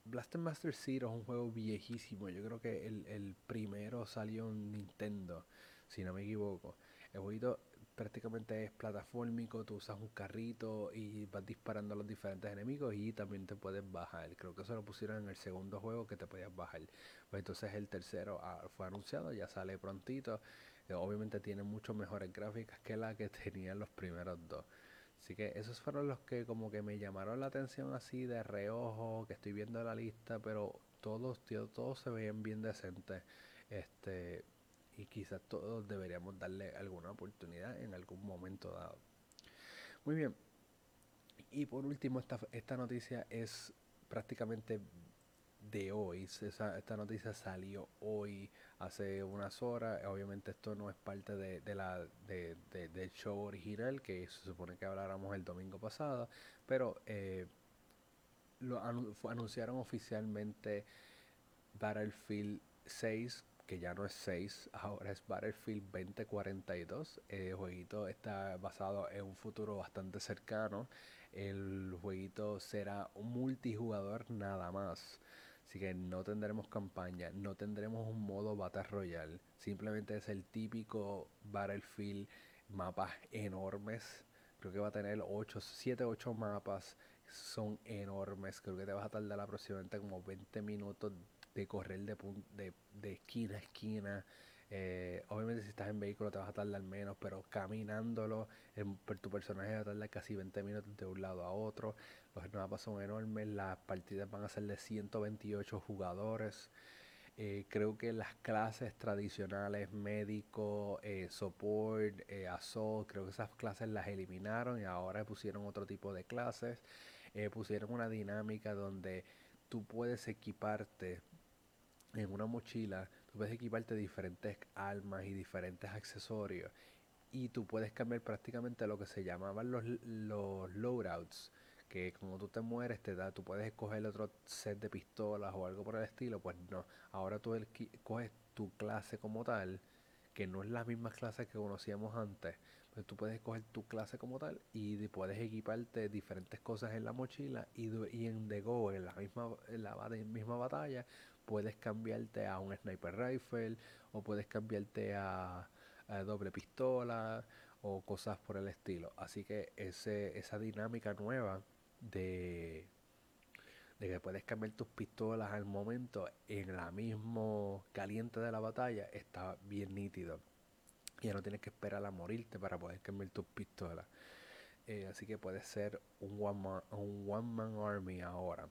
Speaker 1: Blaster Master Zero es un juego viejísimo. Yo creo que el, primero salió en Nintendo, si no me equivoco. El jueguito prácticamente es plataformico, tú usas un carrito y vas disparando a los diferentes enemigos y también te puedes bajar. Creo que eso lo pusieron en el segundo juego que te podías bajar. Pues entonces el tercero ah, fue anunciado, ya sale prontito. Eh, obviamente tiene mucho mejores gráficas que la que *laughs* tenían los primeros dos. Así que esos fueron los que como que me llamaron la atención así de reojo, que estoy viendo la lista, pero todos, todos se ven bien decentes. Este, y quizás todos deberíamos darle alguna oportunidad en algún momento dado. Muy bien. Y por último, esta, esta noticia es prácticamente de hoy. esta noticia salió hoy, hace unas horas. Obviamente esto no es parte de, la, de, del show original que se supone que habláramos el domingo pasado, pero eh, lo anunciaron oficialmente Battlefield 6 que ya no es 6, *laughs* ahora es Battlefield 2042. El jueguito está basado en un futuro bastante cercano. El jueguito será un multijugador nada más. Así que no tendremos campaña, no tendremos un modo Battle Royale. Simplemente es el típico Battlefield, mapas enormes. Creo que va a tener 8, 7, 8 mapas. Son enormes. Creo que te vas a tardar aproximadamente como 20 minutos de correr de, de, de esquina a esquina. Eh, obviamente si estás en vehículo te vas a tardar menos, pero caminándolo, tu personaje va a tardar casi 20 minutos de un lado a otro. Los mapas son enormes, las partidas van a ser de 128 jugadores. Eh, creo que las clases tradicionales, médico, eh, support, eh, assault, creo que esas clases las eliminaron y ahora pusieron otro tipo de clases. pusieron una dinámica donde tú puedes equiparte en una mochila, tú puedes equiparte diferentes armas y diferentes accesorios y tú puedes cambiar prácticamente lo que se llamaban los, los loadouts que como tú te mueres te da, tú puedes escoger otro set de pistolas o algo por el estilo, pues no, ahora tú coges tu clase como tal, que no es la misma clase que conocíamos antes, pues tú puedes escoger tu clase como tal y puedes equiparte diferentes cosas en la mochila y, y en The Go, en la misma, en la misma batalla, puedes cambiarte a un sniper rifle o puedes cambiarte a, doble pistola o cosas por el estilo. Así que ese, esa dinámica nueva de, de que puedes cambiar tus pistolas al momento en la mismo caliente de la batalla está bien nítido. Ya no tienes que esperar a morirte para poder cambiar tus pistolas. Eh, así que puede ser un one, un one man army ahora.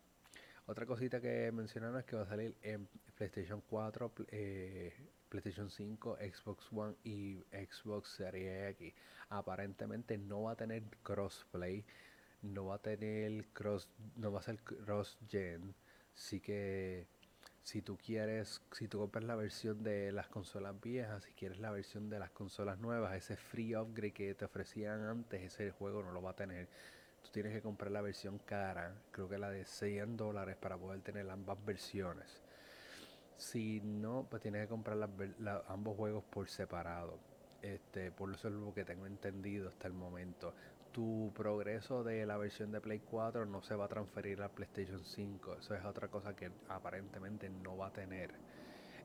Speaker 1: Otra cosita que mencionaron es que va a salir en PlayStation 4, eh, PlayStation 5, Xbox One y Xbox Series X. Aparentemente no va a tener crossplay, no va a tener cross, no va a ser cross gen. Así que si tú quieres, si tú compras la versión de las consolas viejas, si quieres la versión de las consolas nuevas, ese free upgrade que te ofrecían antes, ese juego no lo va a tener tú tienes que comprar la versión cara, creo que la de 100 dólares para poder tener ambas versiones. Si no, pues tienes que comprar ambos juegos por separado. Este, por eso es lo que tengo entendido hasta el momento. Tu progreso de la versión de Play 4 no se va a transferir a PlayStation 5. Eso es otra cosa que aparentemente no va a tener.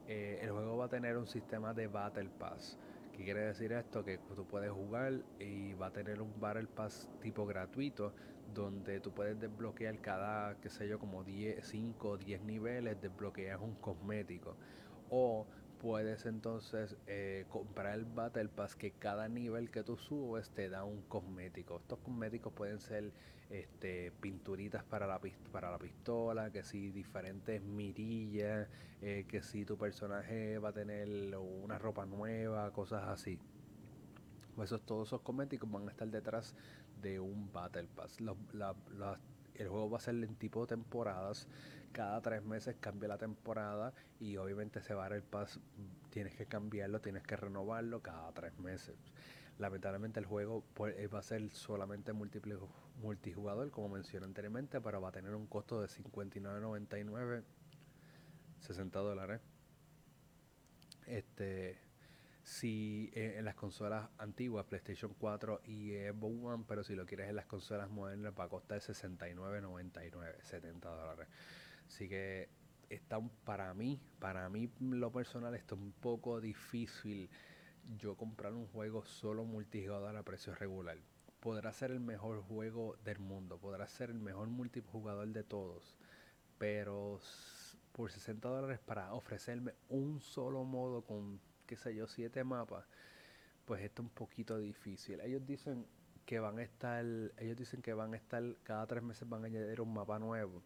Speaker 1: Eh, el juego va a tener un sistema de Battle Pass ¿Qué quiere decir esto? Que tú puedes jugar y va a tener un Battle Pass tipo gratuito donde tú puedes desbloquear cada, qué sé yo, como 10, 5 o 10 niveles, desbloqueas un cosmético. O puedes entonces eh, comprar el Battle Pass que cada nivel que tú subes te da un cosmético. Estos cosméticos pueden ser este, pinturitas para la, para la pistola, que si diferentes mirillas, eh, que si tu personaje va a tener una ropa nueva, cosas así. Pues esos, todos esos cosméticos van a estar detrás de un Battle Pass. el juego va a ser en tipo de temporadas cada tres meses cambia la temporada y obviamente ese el Pass tienes que cambiarlo, tienes que renovarlo cada tres meses. Lamentablemente el juego pues, eh, va a ser solamente multijugador, como mencioné anteriormente, pero va a tener un costo de 59.99, 60 dólares. Este, si eh, en las consolas antiguas, PlayStation 4 y Xbox One, pero si lo quieres en las consolas modernas va a costar 69.99, 70 dólares. Así que está para mí, para mí lo personal está un poco difícil yo comprar un juego solo multijugador a precio regular. Podrá ser el mejor juego del mundo, podrá ser el mejor multijugador de todos, pero por 60 dólares para ofrecerme un solo modo con, qué sé yo, 7 mapas, pues está un poquito difícil. Ellos dicen que van a estar, ellos dicen que van a estar, cada tres meses van a añadir un mapa nuevo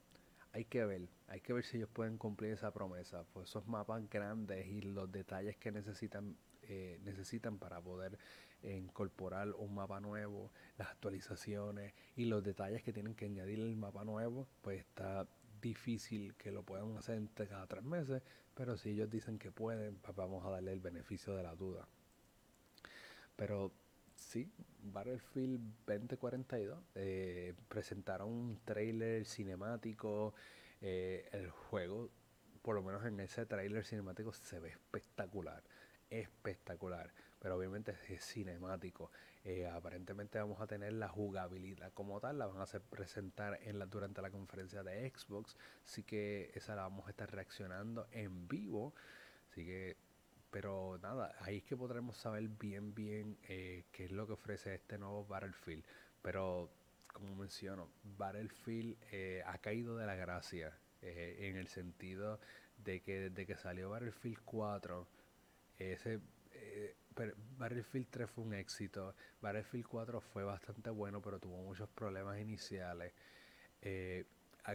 Speaker 1: hay que ver, hay que ver si ellos pueden cumplir esa promesa, pues esos mapas grandes y los detalles que necesitan eh, necesitan para poder incorporar un mapa nuevo, las actualizaciones y los detalles que tienen que añadir el mapa nuevo, pues está difícil que lo puedan hacer entre cada tres meses, pero si ellos dicen que pueden, pues vamos a darle el beneficio de la duda. Pero sí, Battlefield 2042 eh, presentaron un trailer cinemático. Eh, el juego, por lo menos en ese trailer cinemático, se ve espectacular. Espectacular. Pero obviamente es cinemático. Eh, aparentemente vamos a tener la jugabilidad como tal. La van a hacer presentar en la, durante la conferencia de Xbox. Así que esa la vamos a estar reaccionando en vivo. Así que pero nada, ahí es que podremos saber bien, bien eh, qué es lo que ofrece este nuevo Battlefield. Pero, como menciono, Battlefield eh, ha caído de la gracia eh, en el sentido de que desde que salió Battlefield 4, ese Battlefield 3 fue un éxito. Battlefield 4 fue bastante bueno, pero tuvo muchos problemas iniciales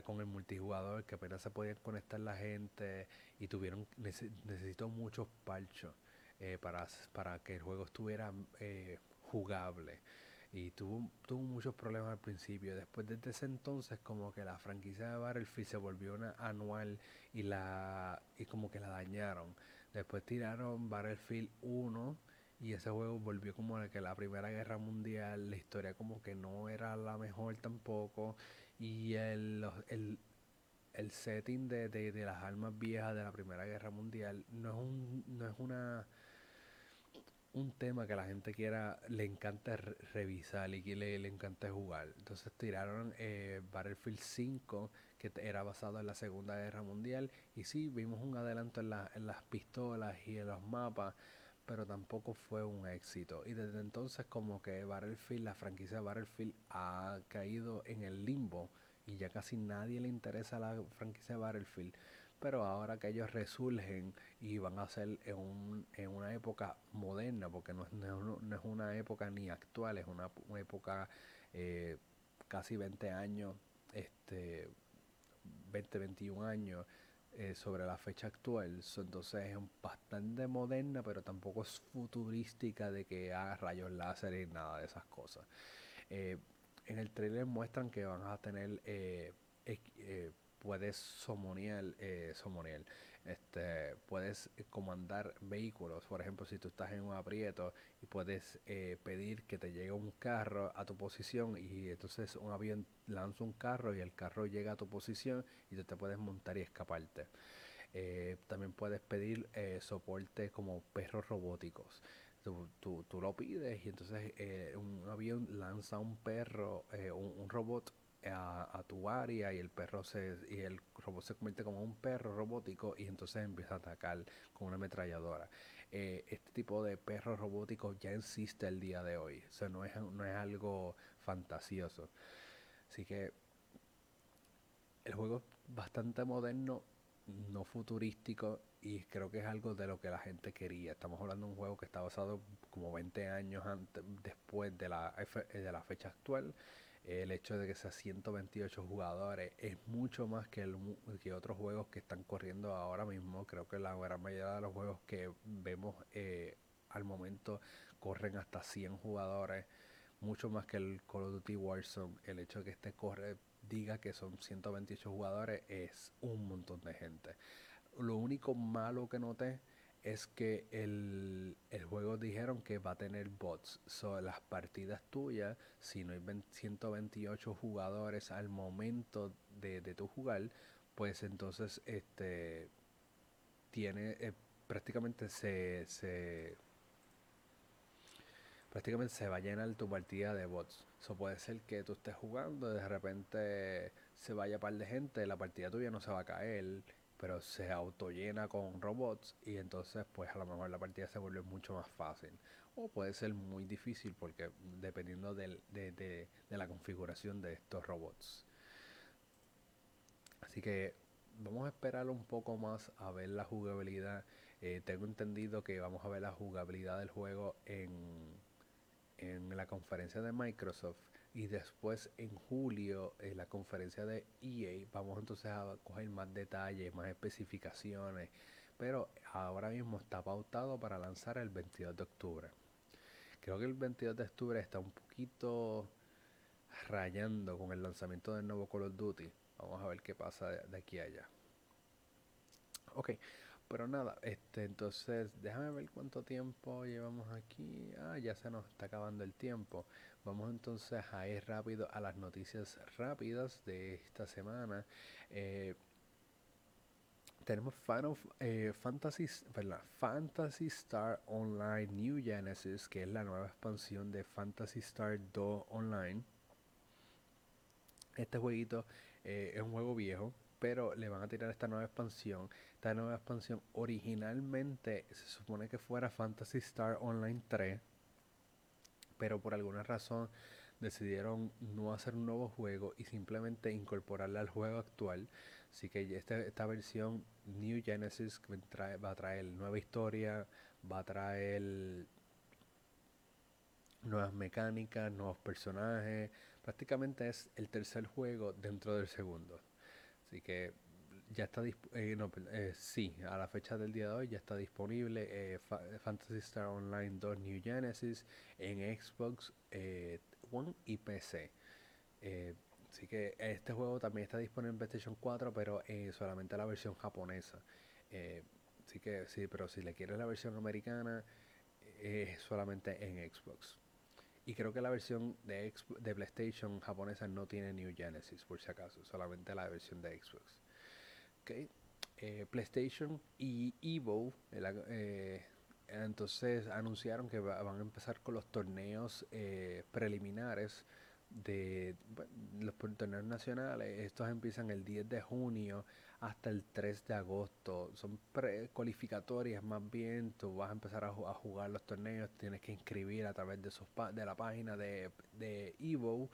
Speaker 1: con el multijugador que apenas se podían conectar la gente y tuvieron necesitó muchos parchos eh, para, para que el juego estuviera eh, jugable y tuvo, tuvo muchos problemas al principio. Después desde ese entonces como que la franquicia de Battlefield se volvió una anual y la y como que la dañaron. Después tiraron Battlefield 1 y ese juego volvió como que la Primera Guerra Mundial, la historia como que no era la mejor tampoco y el, el, el setting de, de, de, las armas viejas de la Primera Guerra Mundial no es, un, no es una un tema que a la gente quiera le encanta revisar y que le, le encanta jugar. Entonces tiraron eh, Battlefield 5 que era basado en la Segunda Guerra Mundial y sí, vimos un adelanto en, la, en las pistolas y en los mapas, pero tampoco fue un éxito. Y desde entonces como que Battlefield, la franquicia Battlefield ha caído en el limbo y ya casi nadie le interesa la franquicia Battlefield. Pero ahora que ellos resurgen y van a ser en, un, en una época moderna, porque no es, no es una época ni actual, es una, época eh, casi 20 años, este 20, 21 años, eh, sobre la fecha actual. entonces es bastante moderna, pero tampoco es futurística de que haga rayos láser y nada de esas cosas. Eh, en el trailer muestran que van a tener, eh, puedes somoniar, somoniar este, puedes comandar vehículos. Por ejemplo, si tú estás en un aprieto y puedes eh, pedir que te llegue un carro a tu posición y entonces un avión lanza un carro y el carro llega a tu posición y tú te puedes montar y escaparte. Eh, también puedes pedir eh, soporte como perros robóticos. Tú, tú, lo pides y entonces un avión lanza un perro, un robot a, tu área y el perro se y el robot se convierte como un perro robótico y entonces empieza a atacar con una ametralladora. Eh, este tipo de perro robótico ya existe el día de hoy, o sea, no es, no es algo fantasioso. Así que el juego es bastante moderno, no futurístico y creo que es algo de lo que la gente quería. Estamos hablando de un juego que está basado como 20 años antes, después de la, de la fecha actual el hecho de que sea 128 jugadores es mucho más que, el, que otros juegos que están corriendo ahora mismo. Creo que la gran mayoría de los juegos que vemos eh, al momento corren hasta 100 jugadores, mucho más que el Call of Duty Warzone. El hecho de que este corre diga que son 128 jugadores es un montón de gente. Lo único malo que noté es que el, juego dijeron que va a tener bots. So, las partidas tuyas, si no hay 128 jugadores al momento de, tu jugar, pues entonces este tiene eh, prácticamente se, se prácticamente se va a llenar tu partida de bots. Eso puede ser que tú estés jugando, de repente se vaya un par de gente, la partida tuya no se va a caer pero se autollena con robots y entonces pues a lo mejor la partida se vuelve mucho más fácil. O puede ser muy difícil porque dependiendo de, de, la configuración de estos robots. Así que vamos a esperar un poco más a ver la jugabilidad. Eh, tengo entendido que vamos a ver la jugabilidad del juego en, en la conferencia de Microsoft y después en julio en la conferencia de EA vamos entonces a coger más detalles, más especificaciones, pero ahora mismo está pautado para lanzar el 22 de octubre. Creo que el 22 de octubre está un poquito rayando con el lanzamiento del nuevo Call of Duty. Vamos a ver qué pasa de, de aquí a allá. Ok, pero nada, este, entonces déjame ver cuánto tiempo llevamos aquí. Ah, ya se nos está acabando el tiempo. Vamos entonces a ir rápido a las noticias rápidas de esta semana. Eh, tenemos Final, eh, Fantasy, Fantasy Star Online New Genesis, que es la nueva expansión de Fantasy Star 2 Online. Este jueguito eh, es un juego viejo, pero le van a tirar esta nueva expansión. Esta nueva expansión originalmente se supone que fuera Fantasy Star Online 3, pero por alguna razón decidieron no hacer un nuevo juego y simplemente incorporarla al juego actual. Así que esta, esta versión New Genesis va a traer nueva historia, va a traer nuevas mecánicas, nuevos personajes. Prácticamente es el tercer juego dentro del segundo. Así que ya está eh, eh, sí, a la fecha del día de hoy ya está disponible eh, Fantasy Star Online 2 New Genesis en Xbox One y PC. así que este juego también está disponible en PlayStation 4, pero solamente la versión japonesa. así que sí, pero si le quieres la versión americana, es solamente en Xbox. Y creo que la versión de, de PlayStation japonesa no tiene New Genesis, por si acaso, solamente la versión de Xbox. Eh, PlayStation y Evo, eh, entonces anunciaron que van a empezar con los torneos eh, preliminares de los torneos nacionales. Estos empiezan el 10 de junio hasta el 3 de agosto. Son pre-cualificatorias más bien. Tú vas a empezar a, jugar los torneos. Tienes que inscribir a través de, sus la página de Evo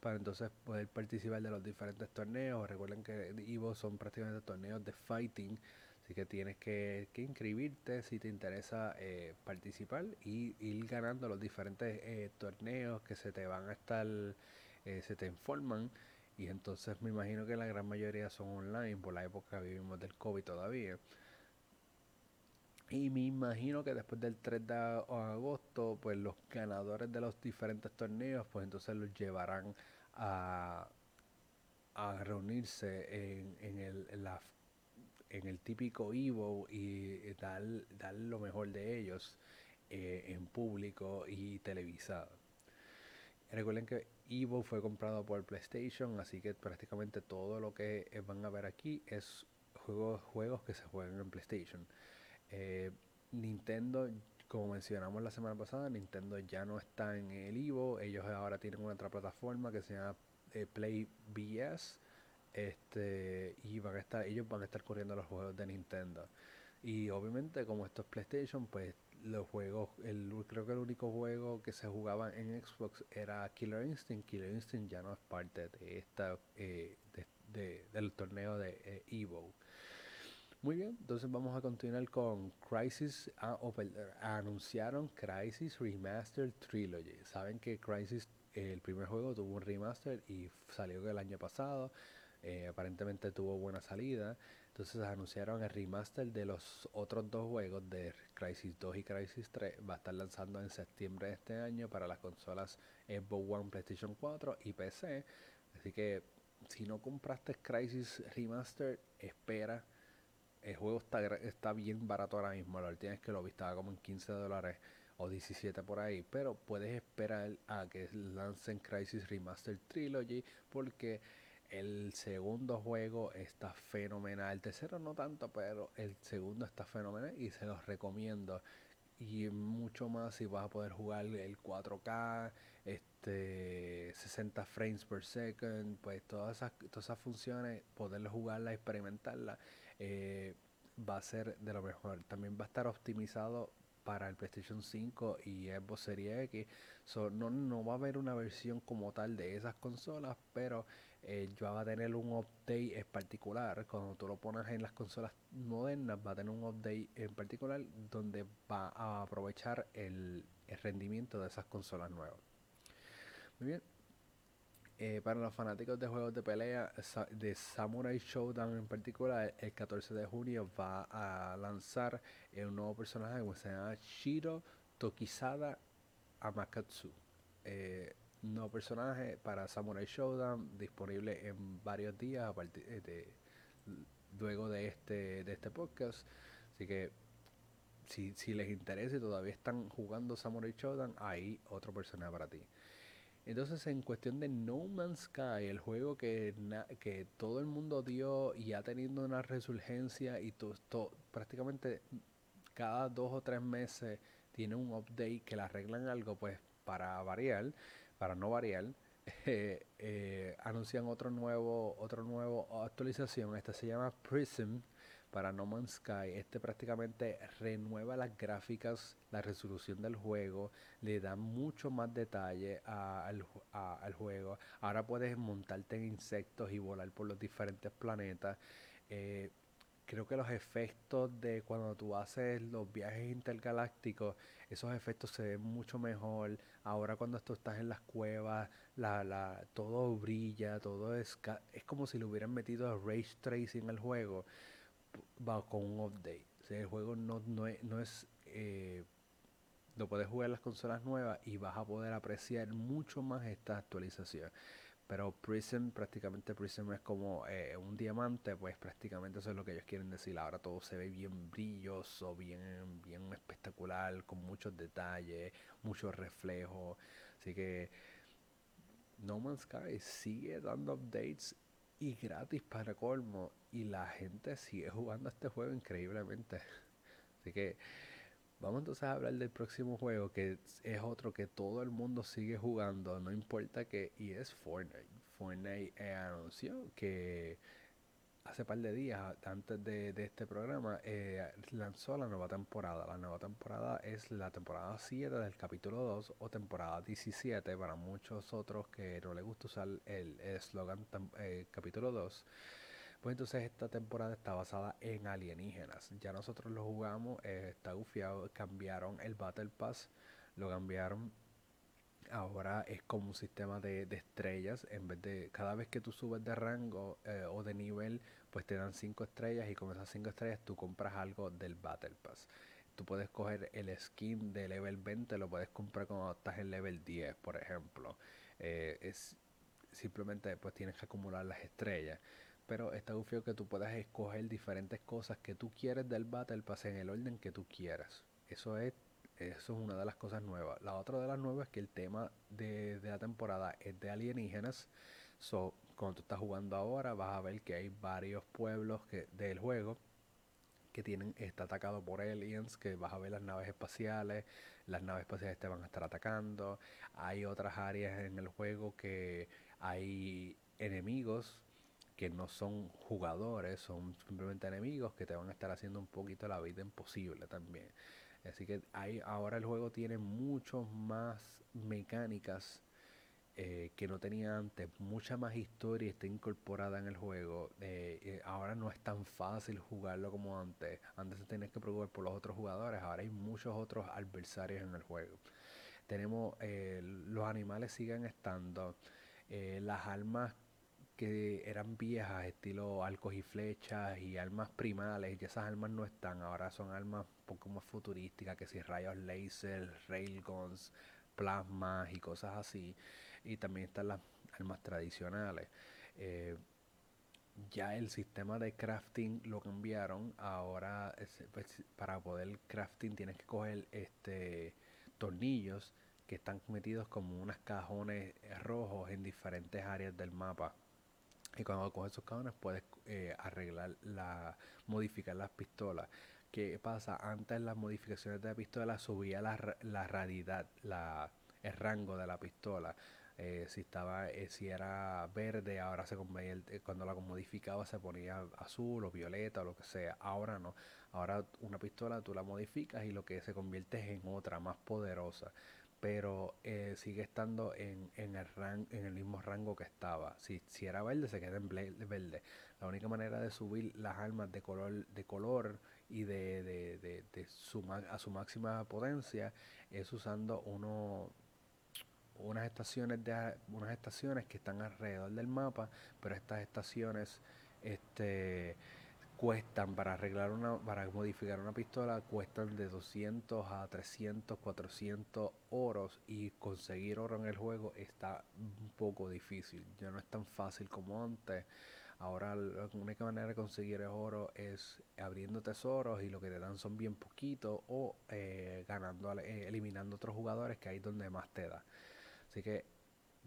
Speaker 1: para entonces poder participar de los diferentes torneos. Recuerden que Evo son prácticamente torneos de fighting. Así que tienes que, inscribirte si te interesa eh, participar y ir ganando los diferentes eh, torneos que se te van a estar, eh, se te informan. Y entonces me imagino que la gran mayoría son online por la época que vivimos del COVID todavía. Y me imagino que después del 3 de agosto, pues los ganadores de los diferentes torneos, pues entonces los llevarán a, reunirse en, el, típico Evo y dar, dar lo mejor de ellos eh, en público y televisado. Recuerden que Evo fue comprado por PlayStation, así que prácticamente todo lo que van a ver aquí es juegos, juegos que se juegan en PlayStation. Eh, Nintendo, como mencionamos la semana pasada, Nintendo ya no está en el Evo, ellos ahora tienen una otra plataforma que se llama eh, Play. Este, y van a estar, ellos van a estar corriendo los juegos de Nintendo. Y obviamente como esto es PlayStation, pues los juegos, el, creo que el único juego que se jugaba en Xbox era Killer Instinct. Killer Instinct ya no es parte de esta eh, del torneo de eh, Evo. Muy bien, entonces vamos a continuar con Crisis. Ah, anunciaron Crisis Remastered Trilogy. Saben que Crisis, el primer juego, tuvo un remaster y salió el año pasado. Eh, aparentemente tuvo buena salida. Entonces anunciaron el remaster de los otros dos juegos de Crisis 2 y Crisis 3. Va a estar lanzando en septiembre de este año para las consolas Xbox One, PlayStation 4 y PC. Así que si no compraste Crisis Remaster, espera. El juego está, está bien barato ahora mismo. La última vez que lo vi estaba como en 15 dólares o 17 por ahí. Pero puedes esperar a que lancen Crisis Remaster Trilogy porque el segundo juego está fenomenal. El tercero no tanto, pero el segundo está fenomenal y se los recomiendo. Y mucho más si vas a poder jugar el 4K, este 60 frames per second, pues todas esas, todas esas funciones, poder jugarla, experimentarla, eh, va a ser de lo mejor. También va a estar optimizado para el PlayStation 5 y Xbox Series X. no, no va a haber una versión como tal de esas consolas, pero eh, ya va a tener un update en particular. Cuando tú lo pones en las consolas modernas, va a tener un update en particular donde va a aprovechar el, rendimiento de esas consolas nuevas. Muy bien. Eh, para los fanáticos de juegos de pelea, de Samurai Showdown en particular, el 14 de junio va a lanzar un nuevo personaje que se llama Shiro Tokizada Amakatsu. Eh, nuevo personaje para Samurai Showdown disponible en varios días a partir eh, de, luego de este de este podcast así que si, si les interesa y todavía están jugando Samurai Showdown hay otro personaje para ti entonces en cuestión de No Man's Sky el juego que, que todo el mundo dio y ha tenido una resurgencia y prácticamente cada dos o tres meses tiene un update que le arreglan algo pues para variar para no variar, *laughs* eh, eh, anuncian otro nuevo, otro nuevo actualización. Este se llama Prism para No Man's Sky. Este prácticamente renueva las gráficas, la resolución del juego, le da mucho más detalle al, juego. Ahora puedes montarte en insectos y volar por los diferentes planetas. Eh, creo que los efectos de cuando tú haces los viajes intergalácticos, esos efectos se ven mucho mejor. Ahora cuando tú estás en las cuevas, la, la, todo brilla, todo es, es como si le hubieran metido ray tracing al juego con un update. el juego no, no es, no es eh, lo puedes jugar en las consolas nuevas y vas a poder apreciar mucho más esta actualización. Pero Prism, prácticamente Prism es como eh, un diamante, pues prácticamente eso es lo que ellos quieren decir. Ahora todo se ve bien brilloso, bien, bien espectacular, con muchos detalles, muchos reflejos. Así que No Man's Sky sigue dando updates y gratis para colmo. Y la gente sigue jugando este juego increíblemente. Así que Vamos entonces a hablar del próximo juego que es otro que todo el mundo sigue jugando, no importa que, y es Fortnite. Fortnite eh, anunció que hace par de días antes de, este programa eh, lanzó la nueva temporada. La nueva temporada es la temporada 7 del capítulo 2 o temporada 17 para muchos otros que no les gusta usar el eslogan eh, capítulo 2. Pues entonces esta temporada está basada en alienígenas. Ya nosotros lo jugamos, eh, está gufiado, cambiaron el Battle Pass, lo cambiaron. Ahora es como un sistema de, estrellas. En vez de cada vez que tú subes de rango eh, o de nivel, pues te dan 5 estrellas y con esas 5 estrellas tú compras algo del Battle Pass. Tú puedes coger el skin de level 20, lo puedes comprar cuando estás en level 10, por ejemplo. Eh, es simplemente pues tienes que acumular las estrellas pero está gufio que tú puedas escoger diferentes cosas que tú quieres del Battle Pass en el orden que tú quieras. Eso es, eso es una de las cosas nuevas. La otra de las nuevas es que el tema de, la temporada es de alienígenas. So, cuando tú estás jugando ahora vas a ver que hay varios pueblos que, del juego que tienen, está atacado por aliens, que vas a ver las naves espaciales, las naves espaciales te van a estar atacando. Hay otras áreas en el juego que hay enemigos que no son jugadores, son simplemente enemigos que te van a estar haciendo un poquito la vida imposible también. Así que ahora el juego tiene mucho más mecánicas eh, que no tenía antes, mucha más historia está incorporada en el juego. Eh, eh, ahora no es tan fácil jugarlo como antes. Antes te tenías que preocupar por los otros jugadores, ahora hay muchos otros adversarios en el juego. Tenemos, los animales siguen estando, las armas que eran viejas, estilo arcos y flechas y armas primales, y esas armas no están, ahora son armas un poco más futurísticas, que si rayos laser, railguns, plasmas y cosas así. Y también están las armas tradicionales. Eh, ya el sistema de crafting lo cambiaron. Ahora pues, para poder crafting tienes que coger este tornillos que están metidos como unos cajones rojos en diferentes áreas del mapa. Y cuando coges esos cajones puedes eh, arreglar la, modificar las pistolas. ¿Qué pasa? Antes las modificaciones de la pistola subía la, la radiedad, la, el rango de la pistola. Eh, si estaba eh, si era verde ahora se cuando la modificaba se ponía azul o violeta o lo que sea ahora no ahora una pistola tú la modificas y lo que se convierte es en otra más poderosa pero eh, sigue estando en, en, el en el mismo rango que estaba. Si, si era verde, se queda en verde. La única manera de subir las armas de color, de color y de, de, de, de a su máxima potencia es usando uno, unas estaciones de unas estaciones que están alrededor del mapa, pero estas estaciones este cuestan para arreglar una, para modificar una pistola, cuestan de 200 a 300, 400 oros y conseguir oro en el juego está un poco difícil. Ya no es tan fácil como antes. Ahora la única manera de conseguir oro es abriendo tesoros y lo que te dan son bien poquitos o eh, ganando, eh, eliminando otros jugadores que ahí es donde más te da. Así que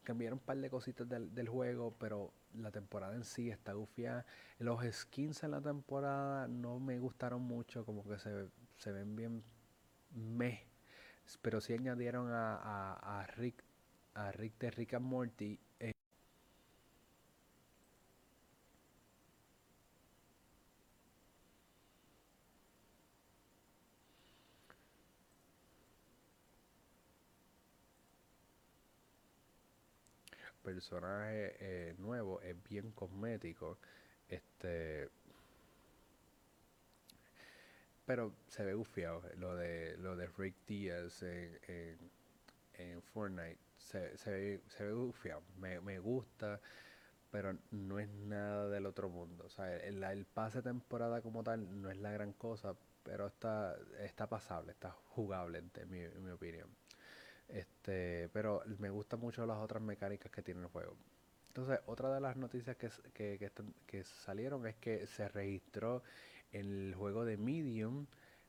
Speaker 1: cambiaron un par de cositas del, juego, pero la temporada en sí está gufiada. Los skins en la temporada no me gustaron mucho, como que se, se ven bien meh. Pero sí añadieron a, a, Rick, a Rick de Rick and Morty. Eh, personaje eh, nuevo es bien cosmético. Este. Pero se ve gufiado. Lo de lo de Rick Diaz en, en, Fortnite. Se, se, ve, se ve gufiado. Me, me gusta. Pero no es nada del otro mundo. O sea, el, el pase temporada como tal no es la gran cosa. Pero está, está pasable, está jugable en mi opinión. Este, pero me gustan mucho las otras mecánicas que tiene el juego. Entonces, otra de las noticias que, que, que, salieron es que se registró el juego de Medium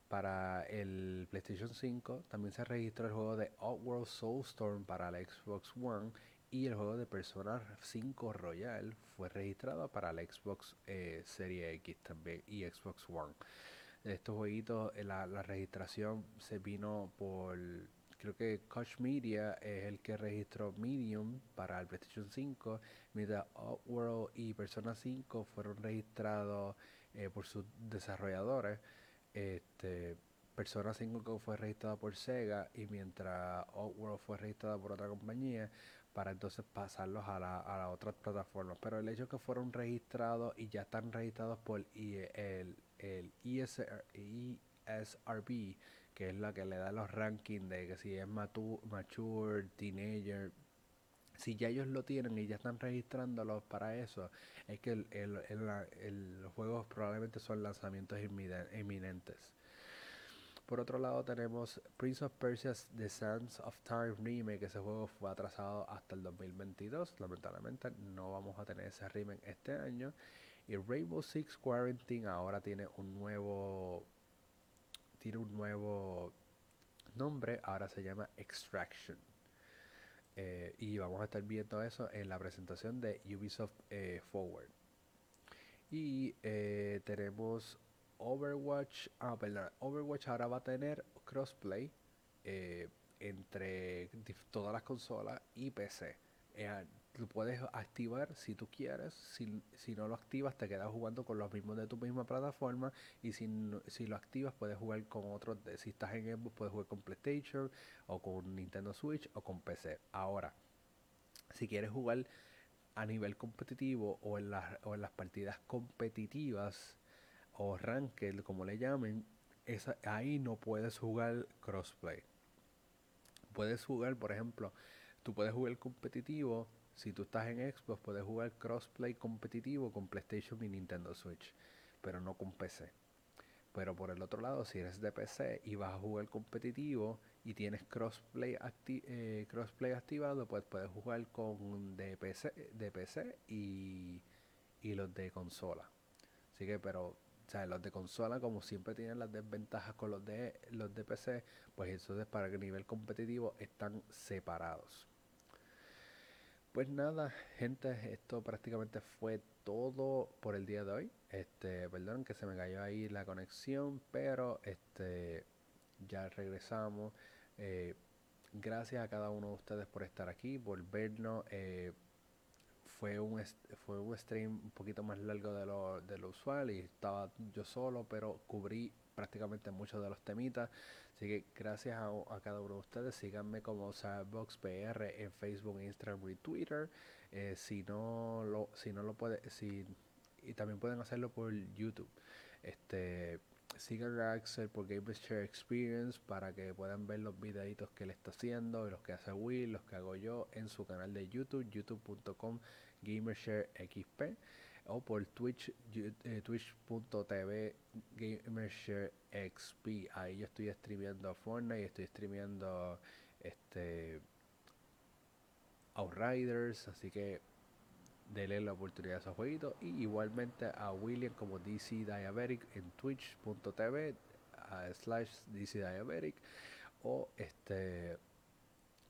Speaker 1: para el PlayStation 5. También se registró el juego de Outworld Soulstorm para la Xbox One. Y el juego de Persona 5 Royal fue registrado para la Xbox eh, Serie X también y Xbox One. Estos jueguitos, eh, la, la registración se vino por creo que Koch Media es el que registró Medium para el PlayStation 5, mientras Outworld y Persona 5 fueron registrados eh, por sus desarrolladores. Este, Persona 5 fue registrada por Sega y mientras Outworld fue registrada por otra compañía para entonces pasarlos a la, a otras plataformas. Pero el hecho que fueron registrados y ya están registrados por el, el ESRB que es la que le da los rankings de que si es mature, teenager. Si ya ellos lo tienen y ya están registrándolos para eso, es que el, el, los juegos probablemente son lanzamientos inminentes. Por otro lado tenemos Prince of Persia's The Sands of Time remake. Ese juego fue atrasado hasta el 2022. Lamentablemente no vamos a tener ese remake este año. Y Rainbow Six Quarantine ahora tiene un nuevo tiene un nuevo nombre, ahora se llama Extraction. Eh, y vamos a estar viendo eso en la presentación de Ubisoft eh, Forward. Y eh, tenemos Overwatch. Ah, perdón. Overwatch ahora va a tener crossplay entre todas las consolas y PC. Lo puedes activar si tú quieres. Si, si, no lo activas, te quedas jugando con los mismos de tu misma plataforma. Y si, si lo activas, puedes jugar con otros. Si estás en Xbox, puedes jugar con PlayStation, o con Nintendo Switch, o con PC. Ahora, si quieres jugar a nivel competitivo o en, las, o en las partidas competitivas o ranked, como le llamen, esa, ahí no puedes jugar crossplay. Puedes jugar, por ejemplo, tú puedes jugar competitivo. Si tú estás en Xbox, puedes jugar crossplay competitivo con PlayStation y Nintendo Switch, pero no con PC. Pero por el otro lado, si eres de PC y vas a jugar competitivo y tienes crossplay, eh, crossplay activado, pues puedes jugar con de PC, de PC y, y los de consola. Así que, pero sea, los de consola, como siempre tienen las desventajas con los de los de PC, pues entonces para el nivel competitivo están separados. Pues nada, gente, esto prácticamente fue todo por el día de hoy. Este, perdón que se me cayó ahí la conexión, pero este ya regresamos. Eh, gracias a cada uno de ustedes por estar aquí, por vernos. Eh, fue un, fue un stream un poquito más largo de lo, de lo usual y estaba yo solo, pero cubrí prácticamente muchos de los temitas. Así que gracias a, cada uno de ustedes. Síganme como PR en Facebook, Instagram y Twitter. Eh, si no lo, si no lo puede, si, y también pueden hacerlo por YouTube. Este sigan a Axel por Gamer Share Experience para que puedan ver los videitos que él está haciendo, los que hace Will, los que hago yo en su canal de YouTube, youtube.com Gamershare XP o por Twitch, eh, twitch.tv Gamershare XP. Ahí yo estoy streameando Fortnite, estoy streameando este Outriders, así que denle la oportunidad a esos jueguitos. Y igualmente a William como DC Diabetic en twitch.tv slash DC Diabetic o este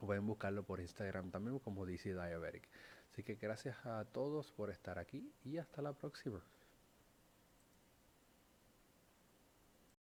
Speaker 1: pueden buscarlo por Instagram también como DC Diabetic. Así que gracias a todos por estar aquí y hasta la próxima.